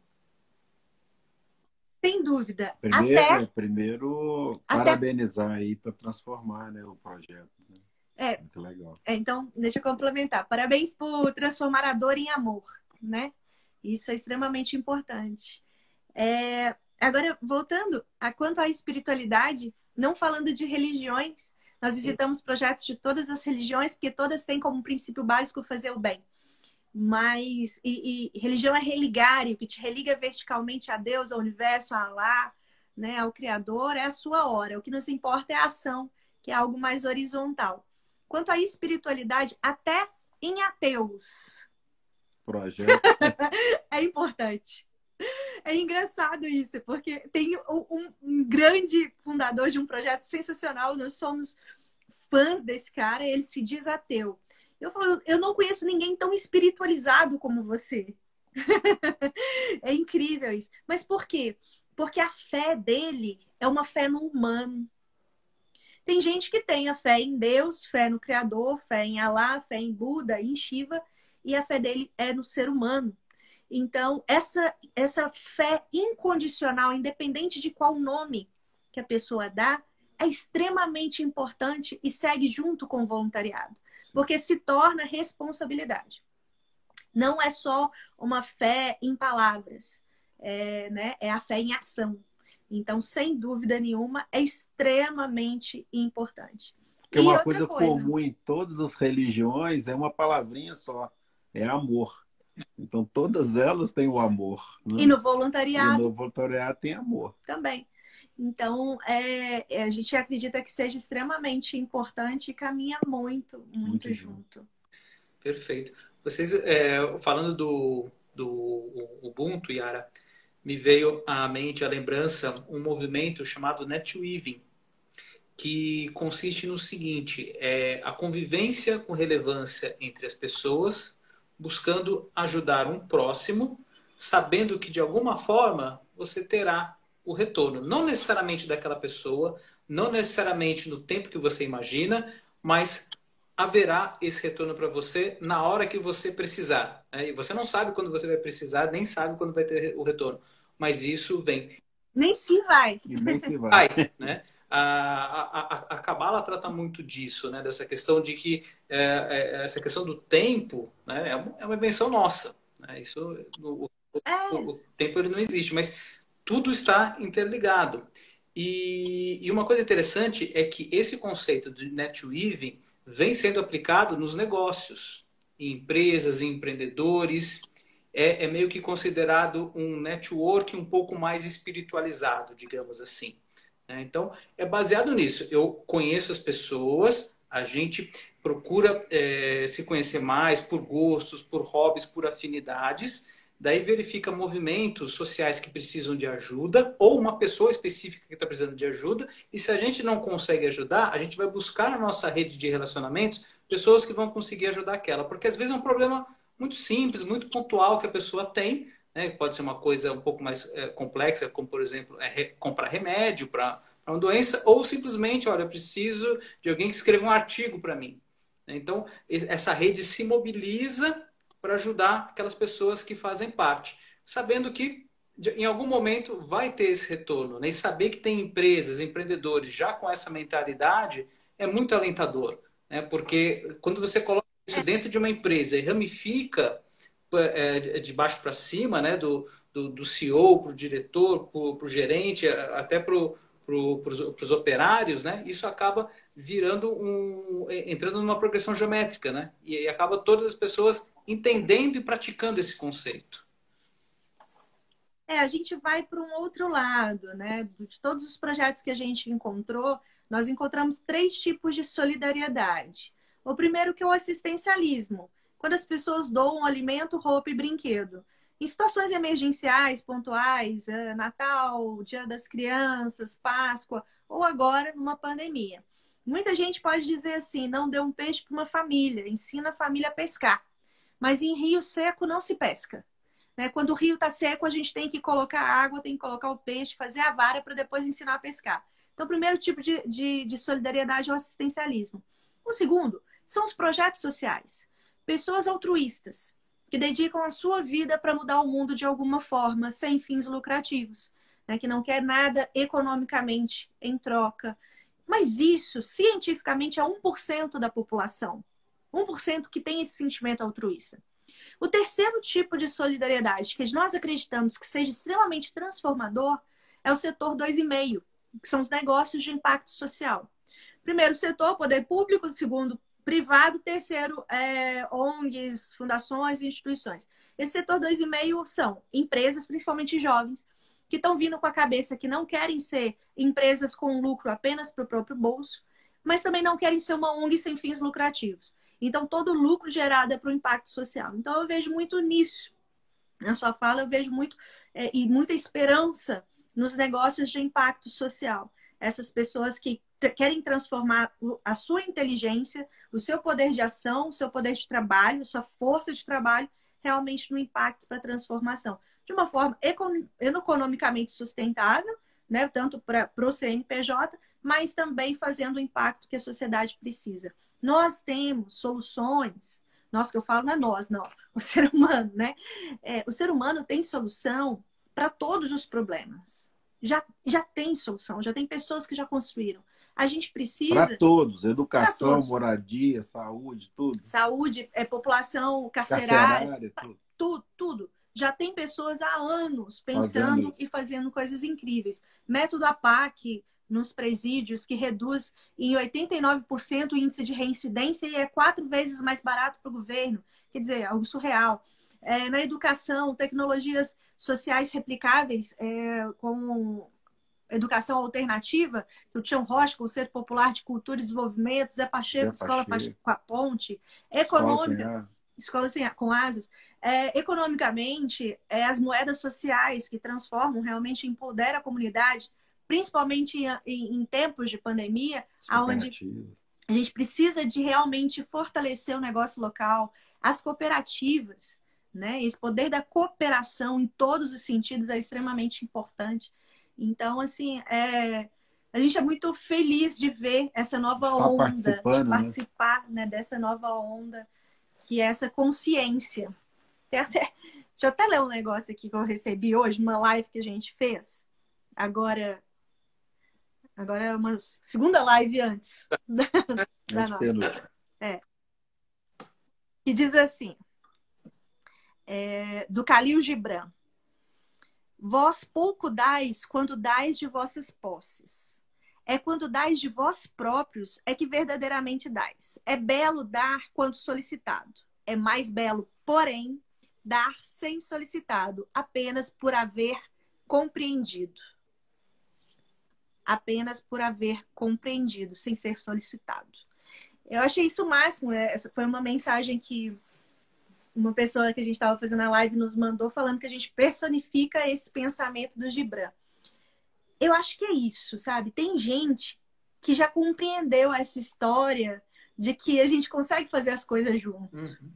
Sem dúvida. Primeiro, Até... primeiro Até... parabenizar aí para transformar né, o projeto. Né? É, Muito legal. É, então, deixa eu complementar. Parabéns por transformar a dor em amor, né? Isso é extremamente importante. É, agora, voltando a quanto à espiritualidade, não falando de religiões, nós visitamos projetos de todas as religiões, porque todas têm como princípio básico fazer o bem. Mas, e, e religião é religário, que te religa verticalmente a Deus, ao universo, a Allah, né, ao Criador, é a sua hora. O que nos importa é a ação, que é algo mais horizontal. Quanto à espiritualidade, até em ateus. Projeto. é importante. É engraçado isso, porque tem um, um, grande fundador de um projeto sensacional, nós somos fãs desse cara, ele se diz ateu. Eu falo, eu não conheço ninguém tão espiritualizado como você. é incrível isso. Mas por quê? Porque a fé dele é uma fé no humano. Tem gente que tem a fé em Deus, fé no Criador, fé em Alá, fé em Buda, em Shiva, e a fé dele é no ser humano. Então, essa, essa fé incondicional, independente de qual nome que a pessoa dá, é extremamente importante e segue junto com o voluntariado, porque se torna responsabilidade. Não é só uma fé em palavras, é, né? é a fé em ação. Então, sem dúvida nenhuma, é extremamente importante. Porque e uma coisa, coisa comum em todas as religiões é uma palavrinha só, é amor. Então, todas elas têm o amor. Né? E no voluntariado. E no voluntariado tem amor. Também. Então, é, é, a gente acredita que seja extremamente importante e caminha muito, muito, muito junto. Perfeito. Vocês, é, falando do, do Ubuntu, Yara, me veio à mente a lembrança um movimento chamado NetWeaving, que consiste no seguinte: é a convivência com relevância entre as pessoas, buscando ajudar um próximo, sabendo que de alguma forma você terá o retorno, não necessariamente daquela pessoa, não necessariamente no tempo que você imagina, mas haverá esse retorno para você na hora que você precisar. Né? E você não sabe quando você vai precisar, nem sabe quando vai ter o retorno. Mas isso vem. Nem se vai. nem se vai. vai né? A, a, a, Kabbalah trata muito disso, né? dessa questão de que é, é, essa questão do tempo né? é, uma, é uma invenção nossa. Né? Isso, o, é. o, o, tempo ele não existe, mas tudo está interligado. E, e uma coisa interessante é que esse conceito de net weaving vem sendo aplicado nos negócios, em empresas, em empreendedores. É, é, meio que considerado um network um pouco mais espiritualizado, digamos assim. Né? Então, é baseado nisso. Eu conheço as pessoas, a gente procura é, se conhecer mais por gostos, por hobbies, por afinidades daí verifica movimentos sociais que precisam de ajuda ou uma pessoa específica que está precisando de ajuda. E se a gente não consegue ajudar, a gente vai buscar na nossa rede de relacionamentos pessoas que vão conseguir ajudar aquela. Porque às vezes é um problema muito simples, muito pontual que a pessoa tem. Né? Pode ser uma coisa um pouco mais é, complexa, como por exemplo, é, re, comprar remédio para uma doença, ou simplesmente, olha, eu preciso de alguém que escreva um artigo para mim. Então, essa rede se mobiliza para ajudar aquelas pessoas que fazem parte, sabendo que em algum momento vai ter esse retorno. Né? E saber que tem empresas, empreendedores já com essa mentalidade é muito alentador. Né? Porque quando você coloca isso é. dentro de uma empresa e ramifica de baixo para cima, né? do, do, do CEO para o diretor, para o gerente, até para os operários, né? isso acaba virando um. entrando numa progressão geométrica, né? E, e acaba todas as pessoas entendendo e praticando esse conceito. É, a gente vai para um outro lado, né? De todos os projetos que a gente encontrou, nós encontramos três tipos de solidariedade. O primeiro que é o assistencialismo, quando as pessoas doam alimento, roupa e brinquedo. Em situações emergenciais, pontuais, é, Natal, Dia das Crianças, Páscoa, ou agora numa pandemia. Muita gente pode dizer assim: não dê um peixe para uma família, ensina a família a pescar. Mas em rio seco não se pesca. Né? Quando o rio está seco, a gente tem que colocar água, tem que colocar o peixe, fazer a vara para depois ensinar a pescar. Então, o primeiro tipo de, de, de solidariedade é o assistencialismo. O segundo são os projetos sociais. Pessoas altruístas, que dedicam a sua vida para mudar o mundo de alguma forma, sem fins lucrativos, né? que não quer nada economicamente em troca. Mas isso, cientificamente, é 1% da população. 1% que tem esse sentimento altruísta. O terceiro tipo de solidariedade que nós acreditamos que seja extremamente transformador é o setor 2,5, que são os negócios de impacto social. Primeiro setor, poder público, segundo, privado, terceiro, é, ONGs, fundações e instituições. Esse setor 2,5 são empresas, principalmente jovens, que estão vindo com a cabeça que não querem ser empresas com lucro apenas para o próprio bolso, mas também não querem ser uma ONG sem fins lucrativos. Então, todo lucro gerado é para o impacto social. Então, eu vejo muito nisso. Na sua fala, eu vejo muito é, e muita esperança nos negócios de impacto social. Essas pessoas que querem transformar a sua inteligência, o seu poder de ação, o seu poder de trabalho, sua força de trabalho, realmente no impacto para a transformação. De uma forma economicamente sustentável, né? tanto para o CNPJ, mas também fazendo o impacto que a sociedade precisa. Nós temos soluções, nós que eu falo não é nós, não, o ser humano, né? É, o ser humano tem solução para todos os problemas. Já, já tem solução, já tem pessoas que já construíram. A gente precisa. Para todos, educação, todos. moradia, saúde, tudo. Saúde, é, população carcerária, carcerária tudo. tudo, tudo. Já tem pessoas há anos pensando e fazendo coisas incríveis. Método APAC nos presídios, que reduz em 89% o índice de reincidência e é quatro vezes mais barato para o governo. Quer dizer, algo surreal. É, na educação, tecnologias sociais replicáveis, é, com educação alternativa, o Tião Rocha, Conselho Popular de Cultura e Desenvolvimento, Zé Pacheco, Zé Escola Pacheco. com a Ponte, econômica, escola com asas, é, economicamente, é, as moedas sociais que transformam, realmente empoderam a comunidade, principalmente em, em, em tempos de pandemia, onde a gente precisa de realmente fortalecer o negócio local, as cooperativas, né? Esse poder da cooperação em todos os sentidos é extremamente importante. Então, assim, é, a gente é muito feliz de ver essa nova Está onda, de né? participar né? Né, dessa nova onda, que é essa consciência. Até, deixa eu até ler um negócio aqui que eu recebi hoje, uma live que a gente fez. Agora, agora é uma segunda live antes da, da nossa. É. Que diz assim, é, do Calil Gibran. Vós pouco dais quando dais de vossas posses. É quando dais de vós próprios é que verdadeiramente dais. É belo dar quando solicitado. É mais belo, porém, dar sem solicitado, apenas por haver compreendido. Apenas por haver compreendido, sem ser solicitado. Eu achei isso o máximo. Né? Essa foi uma mensagem que uma pessoa que a gente estava fazendo a live nos mandou falando que a gente personifica esse pensamento do Gibran. Eu acho que é isso, sabe? Tem gente que já compreendeu essa história de que a gente consegue fazer as coisas juntos. Uhum.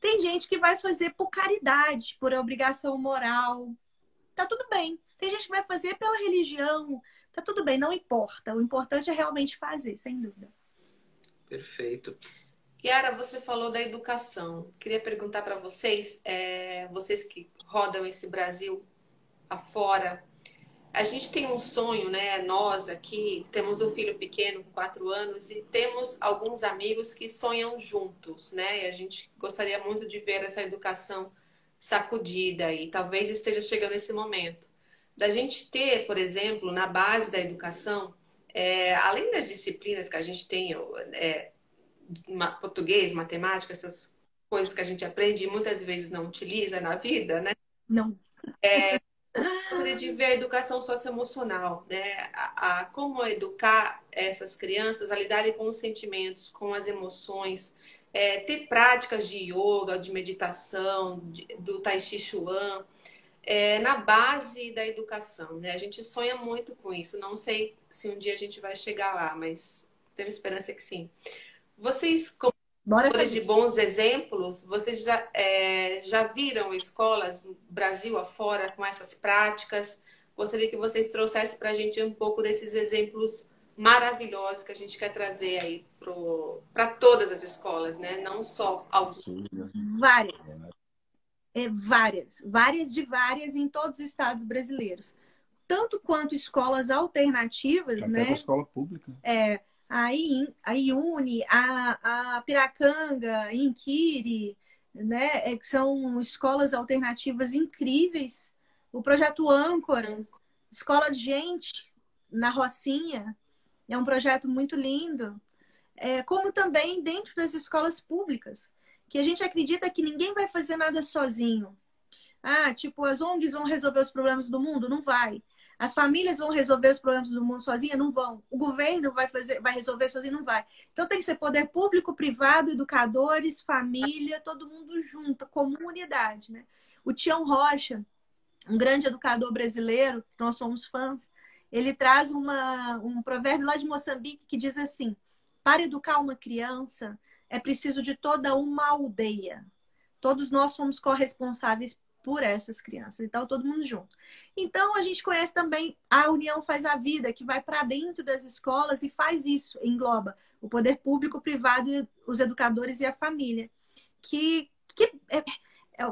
Tem gente que vai fazer por caridade, por obrigação moral. Tá tudo bem. Tem gente que vai fazer pela religião. Tá tudo bem, não importa. O importante é realmente fazer, sem dúvida. Perfeito. Yara, você falou da educação. Queria perguntar para vocês, é, vocês que rodam esse Brasil afora, a gente tem um sonho, né? Nós aqui temos um filho pequeno, quatro anos, e temos alguns amigos que sonham juntos, né? E a gente gostaria muito de ver essa educação sacudida e talvez esteja chegando esse momento. Da gente ter, por exemplo, na base da educação, é, além das disciplinas que a gente tem, é, português, matemática, essas coisas que a gente aprende e muitas vezes não utiliza na vida, né? Não. É, gostaria de ver a educação socioemocional, né? A, a, como educar essas crianças a lidarem com os sentimentos, com as emoções, é, ter práticas de yoga, de meditação, de, do Tai Chi Chuan, é, na base da educação, né? A gente sonha muito com isso. Não sei se um dia a gente vai chegar lá, mas temos esperança que sim. Vocês, como de bons exemplos, vocês já, é, já viram escolas Brasil afora com essas práticas? Gostaria que vocês trouxessem para a gente um pouco desses exemplos maravilhosos que a gente quer trazer aí para todas as escolas, né? Não só algumas. Várias. É, várias. Várias de várias em todos os estados brasileiros. Tanto quanto escolas alternativas, Até né? escola pública. É, a, I, a IUNE, a, a Piracanga, Inquiri, né, é, que são escolas alternativas incríveis. O projeto Âncora, Escola de Gente, na Rocinha, é um projeto muito lindo. É, como também dentro das escolas públicas, que a gente acredita que ninguém vai fazer nada sozinho. Ah, tipo, as ONGs vão resolver os problemas do mundo? Não vai. As famílias vão resolver os problemas do mundo sozinha? Não vão. O governo vai fazer, vai resolver sozinho? Não vai. Então tem que ser poder público, privado, educadores, família, todo mundo junto, comunidade, né? O Tião Rocha, um grande educador brasileiro, que nós somos fãs, ele traz uma, um provérbio lá de Moçambique que diz assim: para educar uma criança é preciso de toda uma aldeia. Todos nós somos corresponsáveis por essas crianças. Então, todo mundo junto. Então, a gente conhece também a União Faz a Vida, que vai para dentro das escolas e faz isso, engloba o poder público, o privado, os educadores e a família. Que, que é,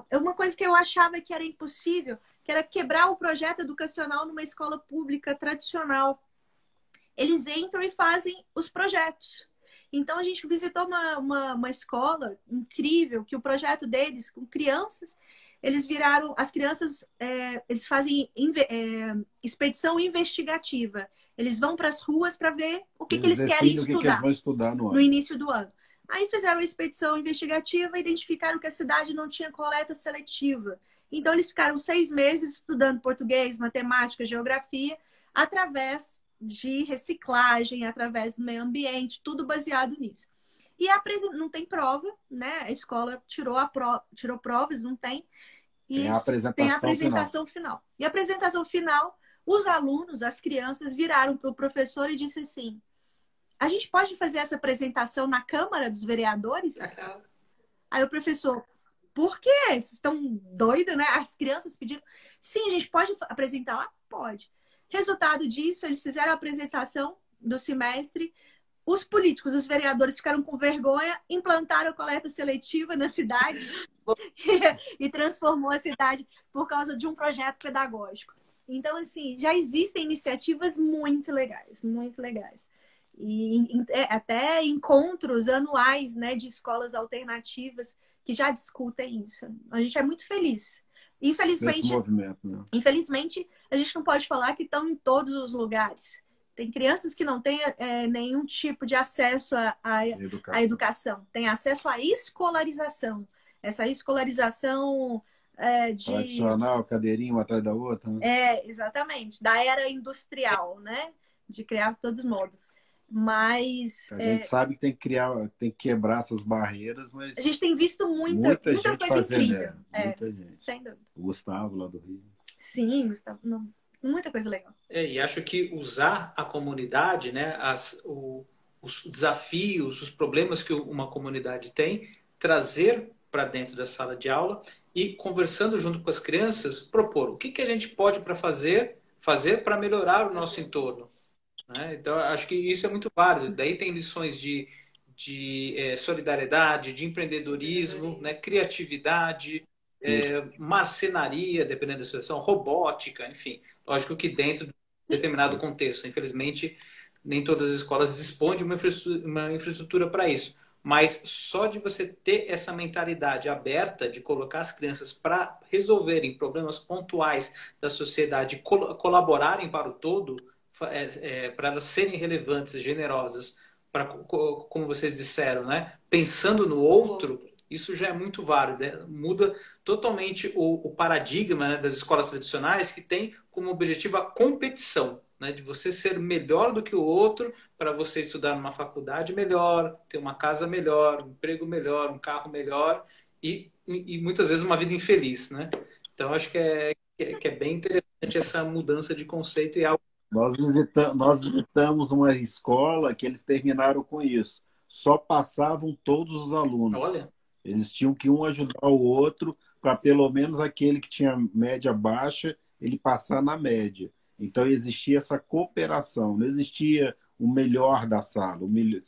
é uma coisa que eu achava que era impossível, que era quebrar o projeto educacional numa escola pública tradicional. Eles entram e fazem os projetos. Então, a gente visitou uma, uma, uma escola incrível, que o projeto deles, com crianças, eles viraram, as crianças, é, eles fazem é, expedição investigativa. Eles vão para as ruas para ver o que eles, que eles querem estudar, que eles estudar no, no início do ano. Aí fizeram a expedição investigativa e identificaram que a cidade não tinha coleta seletiva. Então, eles ficaram seis meses estudando português, matemática, geografia, através de reciclagem, através do meio ambiente, tudo baseado nisso. E a não tem prova, né? A escola tirou, a pro... tirou provas, não tem. Isso, tem a apresentação, tem a apresentação final. final. E a apresentação final, os alunos, as crianças, viraram para o professor e disse assim: a gente pode fazer essa apresentação na Câmara dos Vereadores? Aí o professor, por quê? Vocês estão doidos, né? As crianças pediram. Sim, a gente pode apresentar lá? Pode. Resultado disso, eles fizeram a apresentação do semestre. Os políticos, os vereadores ficaram com vergonha, implantaram a coleta seletiva na cidade e, e transformou a cidade por causa de um projeto pedagógico. Então, assim, já existem iniciativas muito legais, muito legais. E é, até encontros anuais né, de escolas alternativas que já discutem isso. A gente é muito feliz. Infelizmente, né? infelizmente, a gente não pode falar que estão em todos os lugares. Tem crianças que não têm é, nenhum tipo de acesso à educação. educação. Tem acesso à escolarização. Essa escolarização é, de... Tradicional, cadeirinha uma atrás da outra. Né? É, exatamente. Da era industrial, né? De criar todos os modos. Mas. A gente é... sabe que tem que criar, tem que quebrar essas barreiras, mas. A gente tem visto muita, muita, muita coisa fazendo, incrível. É, muita gente. Sem dúvida. O Gustavo lá do Rio. Sim, Gustavo. Não, muita coisa legal. É, e acho que usar a comunidade, né, as, o, os desafios, os problemas que uma comunidade tem, trazer para dentro da sala de aula e conversando junto com as crianças, propor o que, que a gente pode para fazer, fazer para melhorar o nosso entorno. Né? Então, acho que isso é muito válido. Daí tem lições de, de é, solidariedade, de empreendedorismo, né? criatividade, é, marcenaria, dependendo da situação, robótica, enfim. Lógico que dentro de determinado contexto. Infelizmente, nem todas as escolas dispõem de uma infraestrutura para isso. Mas só de você ter essa mentalidade aberta de colocar as crianças para resolverem problemas pontuais da sociedade, col colaborarem para o todo, é, é, para elas serem relevantes, generosas, para como vocês disseram, né? Pensando no outro, isso já é muito válido. Né? Muda totalmente o, o paradigma né, das escolas tradicionais que tem como objetivo a competição, né? De você ser melhor do que o outro para você estudar numa faculdade melhor, ter uma casa melhor, um emprego melhor, um carro melhor e, e muitas vezes uma vida infeliz, né? Então acho que é, que é bem interessante essa mudança de conceito e algo nós, visita nós visitamos uma escola que eles terminaram com isso. Só passavam todos os alunos. Olha. Eles tinham que um ajudar o outro para pelo menos aquele que tinha média baixa, ele passar na média. Então existia essa cooperação, não existia o melhor da sala. O melhor...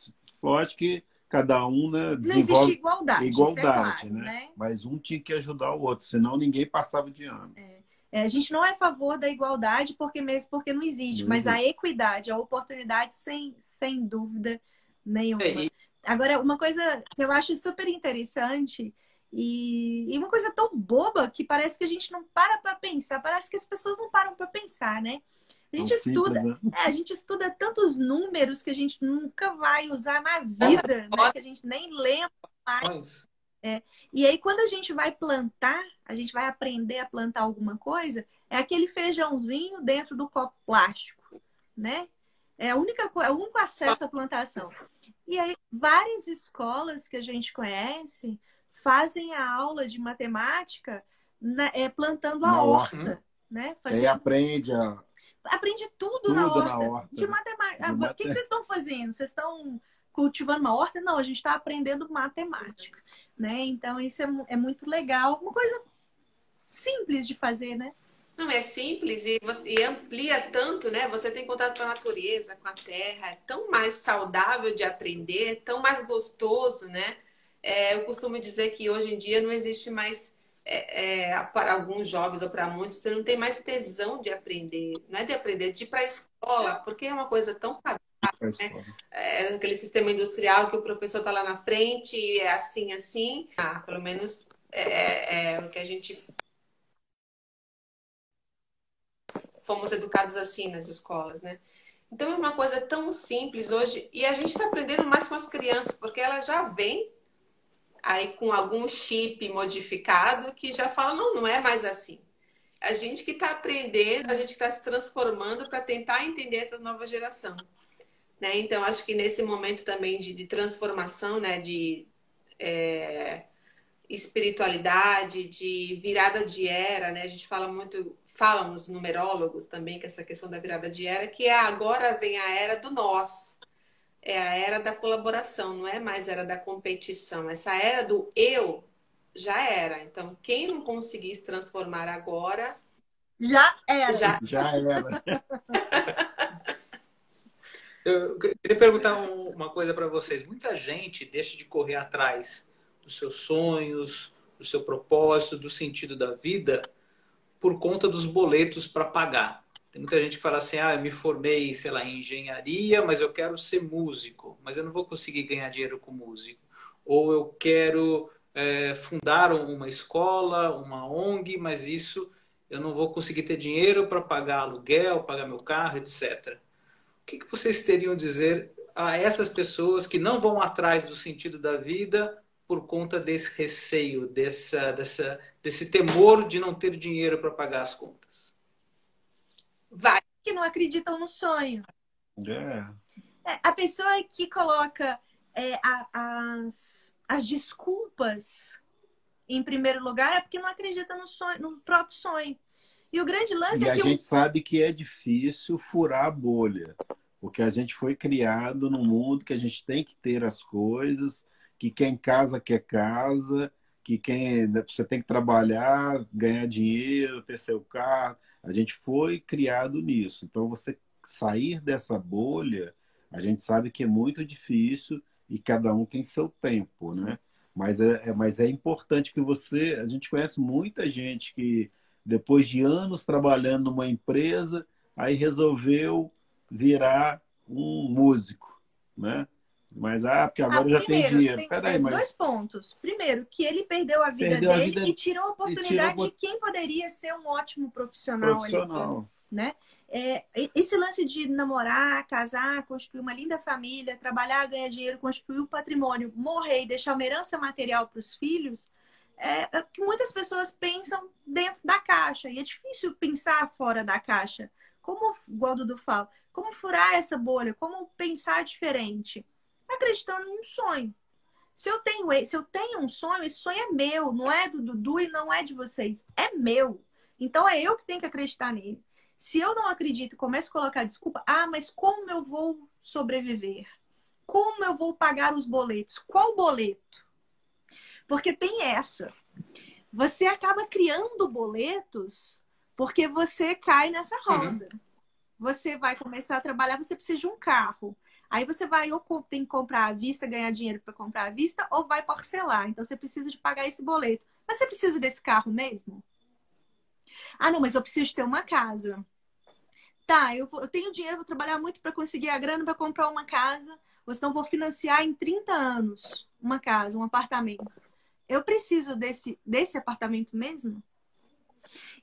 Lógico que cada um né, desenvolve não existe igualdade, é igualdade é claro, né? né? Mas um tinha que ajudar o outro, senão ninguém passava de ano. É. É, a gente não é a favor da igualdade porque mesmo porque não existe, não mas existe. a equidade, a oportunidade, sem, sem dúvida nenhuma. É, e... Agora, uma coisa que eu acho super interessante e, e, uma coisa tão boba que parece que a gente não para para pensar, parece que as pessoas não param para pensar, né? A gente estuda, simples, né? é, a gente estuda tantos números que a gente nunca vai usar na vida, né? que a gente nem lembra mais. É. E aí, quando a gente vai plantar, a gente vai aprender a plantar alguma coisa, é aquele feijãozinho dentro do copo plástico, né? É a única, é o único acesso à plantação. E aí, várias escolas que a gente conhece fazem a aula de matemática na, é, plantando a na horta, horta. né? Fazendo... E aprende a... Aprende tudo, tudo na, horta, na horta. De matemática. De ah, O que, que vocês estão fazendo? Vocês estão cultivando uma horta? Não, a gente está aprendendo matemática, né? Então, isso é, é muito legal. Uma coisa simples de fazer, né? Não, é simples e, você, e, amplia tanto, né? Você tem contato com a natureza, com a terra, é tão mais saudável de aprender, tão mais gostoso, né? É, eu costumo dizer que hoje em dia não existe mais, é, é, para alguns jovens ou para muitos, você não tem mais tesão de aprender, não é de aprender, de ir para a escola, porque é uma coisa tão padrão. Né? É aquele sistema industrial que o professor está lá na frente e é assim, assim. Ah, pelo menos é, é o que a gente fomos educados assim nas escolas, né? Então é uma coisa tão simples hoje e a gente está aprendendo mais com as crianças porque elas já vêm aí com algum chip modificado que já fala não, não é mais assim. A gente que está aprendendo, a gente que está se transformando para tentar entender essa nova geração. Né? Então, acho que nesse momento também de, de transformação, né? de é, espiritualidade, de virada de era, né? a gente fala muito falam os numerólogos também, que essa questão da virada de era, que é agora vem a era do nós. É a era da colaboração, não é mais era da competição. Essa era do eu já era. Então, quem não conseguir se transformar agora. Já era. Já, já era. Eu queria perguntar uma coisa para vocês. Muita gente deixa de correr atrás dos seus sonhos, do seu propósito, do sentido da vida, por conta dos boletos para pagar. Tem muita gente que fala assim: ah, eu me formei, sei lá, em engenharia, mas eu quero ser músico, mas eu não vou conseguir ganhar dinheiro com músico. Ou eu quero é, fundar uma escola, uma ONG, mas isso eu não vou conseguir ter dinheiro para pagar aluguel, pagar meu carro, etc. O que, que vocês teriam a dizer a essas pessoas que não vão atrás do sentido da vida por conta desse receio, dessa, dessa, desse temor de não ter dinheiro para pagar as contas? Vai. Que não acreditam no sonho. É. é a pessoa que coloca é, a, as, as desculpas em primeiro lugar é porque não acredita no, sonho, no próprio sonho. E o grande lance e é que. E a gente sabe que é difícil furar a bolha, porque a gente foi criado num mundo que a gente tem que ter as coisas, que quem casa quer casa, que quem né, você tem que trabalhar, ganhar dinheiro, ter seu carro. A gente foi criado nisso. Então você sair dessa bolha, a gente sabe que é muito difícil e cada um tem seu tempo, né? Mas é, é, mas é importante que você. A gente conhece muita gente que, depois de anos trabalhando numa empresa, aí resolveu virar um músico, né? Mas, ah, porque agora ah, já primeiro, tem dinheiro. Tem, Peraí, mas... Dois pontos. Primeiro, que ele perdeu a vida perdeu dele a vida... e tirou a oportunidade tirou... de quem poderia ser um ótimo profissional. Profissional. Ali, né? É, esse lance de namorar, casar, construir uma linda família, trabalhar, ganhar dinheiro, construir um patrimônio, morrer e deixar uma herança material para os filhos, é, é que muitas pessoas pensam dentro da caixa. E é difícil pensar fora da caixa. Como o Dudu fala, como furar essa bolha, como pensar diferente acreditando num sonho. Se eu tenho, se eu tenho um sonho, esse sonho é meu, não é do Dudu e não é de vocês, é meu. Então é eu que tenho que acreditar nele. Se eu não acredito e começo a colocar desculpa, ah, mas como eu vou sobreviver? Como eu vou pagar os boletos? Qual boleto? Porque tem essa. Você acaba criando boletos porque você cai nessa roda. Uhum. Você vai começar a trabalhar, você precisa de um carro. Aí você vai ou tem que comprar à vista, ganhar dinheiro para comprar à vista, ou vai parcelar. Então você precisa de pagar esse boleto. Mas você precisa desse carro mesmo? Ah, não, mas eu preciso ter uma casa. Tá, eu, vou, eu tenho dinheiro, vou trabalhar muito para conseguir a grana para comprar uma casa, ou senão vou financiar em 30 anos uma casa, um apartamento. Eu preciso desse, desse apartamento mesmo?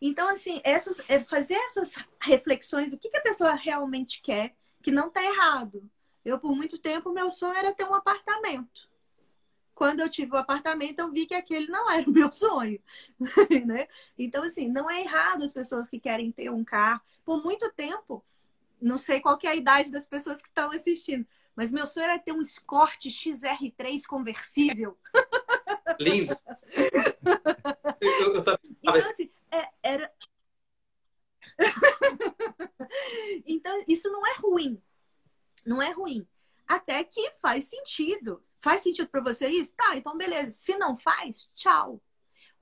Então, assim, essas, é fazer essas reflexões do que, que a pessoa realmente quer, que não está errado. Eu, por muito tempo, meu sonho era ter um apartamento. Quando eu tive o um apartamento, eu vi que aquele não era o meu sonho. né? Então, assim, não é errado as pessoas que querem ter um carro. Por muito tempo, não sei qual é a idade das pessoas que estão assistindo, mas meu sonho era ter um Escort XR3 conversível. Lindo! eu, eu, então, assim, é, era. então, isso não é ruim não é ruim. Até que faz sentido. Faz sentido para você isso? Tá, então beleza. Se não faz, tchau.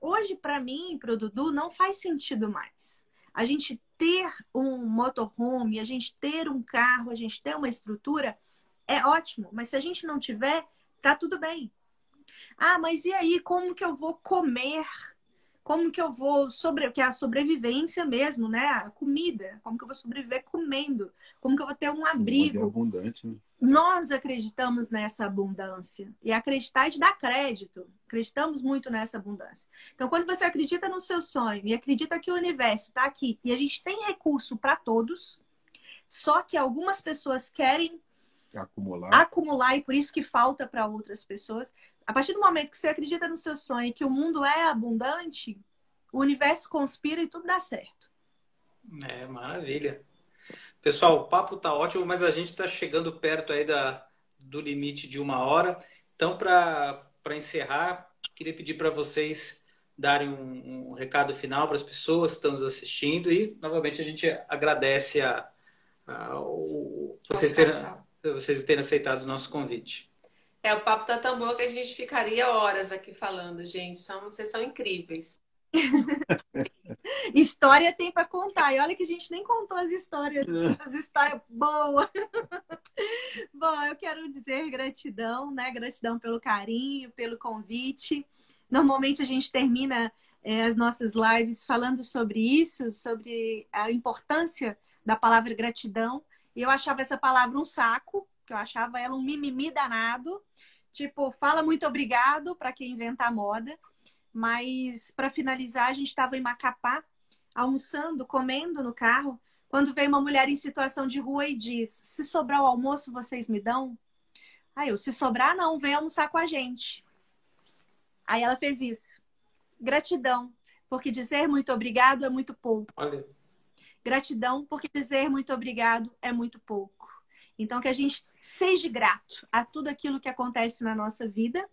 Hoje, para mim, para o Dudu, não faz sentido mais. A gente ter um motorhome, a gente ter um carro, a gente ter uma estrutura é ótimo, mas se a gente não tiver, tá tudo bem. Ah, mas e aí, como que eu vou comer? Como que eu vou sobre, que é a sobrevivência mesmo, né? A comida, como que eu vou sobreviver comendo? Como que eu vou ter um abrigo? abundante, né? Nós acreditamos nessa abundância e acreditar é de dar crédito. Acreditamos muito nessa abundância. Então, quando você acredita no seu sonho e acredita que o universo está aqui e a gente tem recurso para todos, só que algumas pessoas querem acumular. acumular e por isso que falta para outras pessoas. A partir do momento que você acredita no seu sonho e que o mundo é abundante, o universo conspira e tudo dá certo. É, maravilha. Pessoal, o papo tá ótimo, mas a gente está chegando perto aí da, do limite de uma hora. Então, para encerrar, queria pedir para vocês darem um, um recado final para as pessoas que estão nos assistindo e, novamente, a gente agradece a, a o, vocês, terem, vocês terem aceitado o nosso convite. É, o papo tá tão bom que a gente ficaria horas aqui falando, gente. São, vocês são incríveis. História tem para contar. E olha que a gente nem contou as histórias, as histórias boas. Bom, eu quero dizer gratidão, né? Gratidão pelo carinho, pelo convite. Normalmente a gente termina é, as nossas lives falando sobre isso, sobre a importância da palavra gratidão. E eu achava essa palavra um saco, que eu achava ela um mimimi danado. Tipo, fala muito obrigado para quem inventa a moda. Mas para finalizar, a gente estava em Macapá, almoçando, comendo no carro, quando veio uma mulher em situação de rua e diz: Se sobrar o almoço, vocês me dão? Aí eu, se sobrar, não, vem almoçar com a gente. Aí ela fez isso. Gratidão, porque dizer muito obrigado é muito pouco. Olha. Gratidão, porque dizer muito obrigado é muito pouco. Então, que a gente seja grato a tudo aquilo que acontece na nossa vida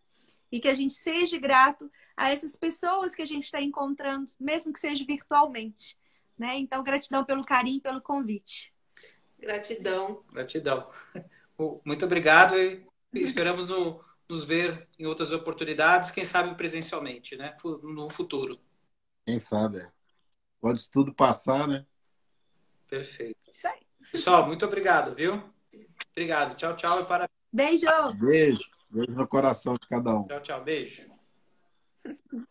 e que a gente seja grato a essas pessoas que a gente está encontrando, mesmo que seja virtualmente. Né? Então, gratidão pelo carinho, pelo convite. Gratidão. Gratidão. Muito obrigado e esperamos no, nos ver em outras oportunidades, quem sabe presencialmente, né? No futuro. Quem sabe. É. Pode tudo passar, né? Perfeito. Isso aí. Pessoal, muito obrigado, viu? Obrigado. Tchau, tchau e parabéns. Beijo. Beijo. Beijo no coração de cada um. Tchau, tchau. Beijo.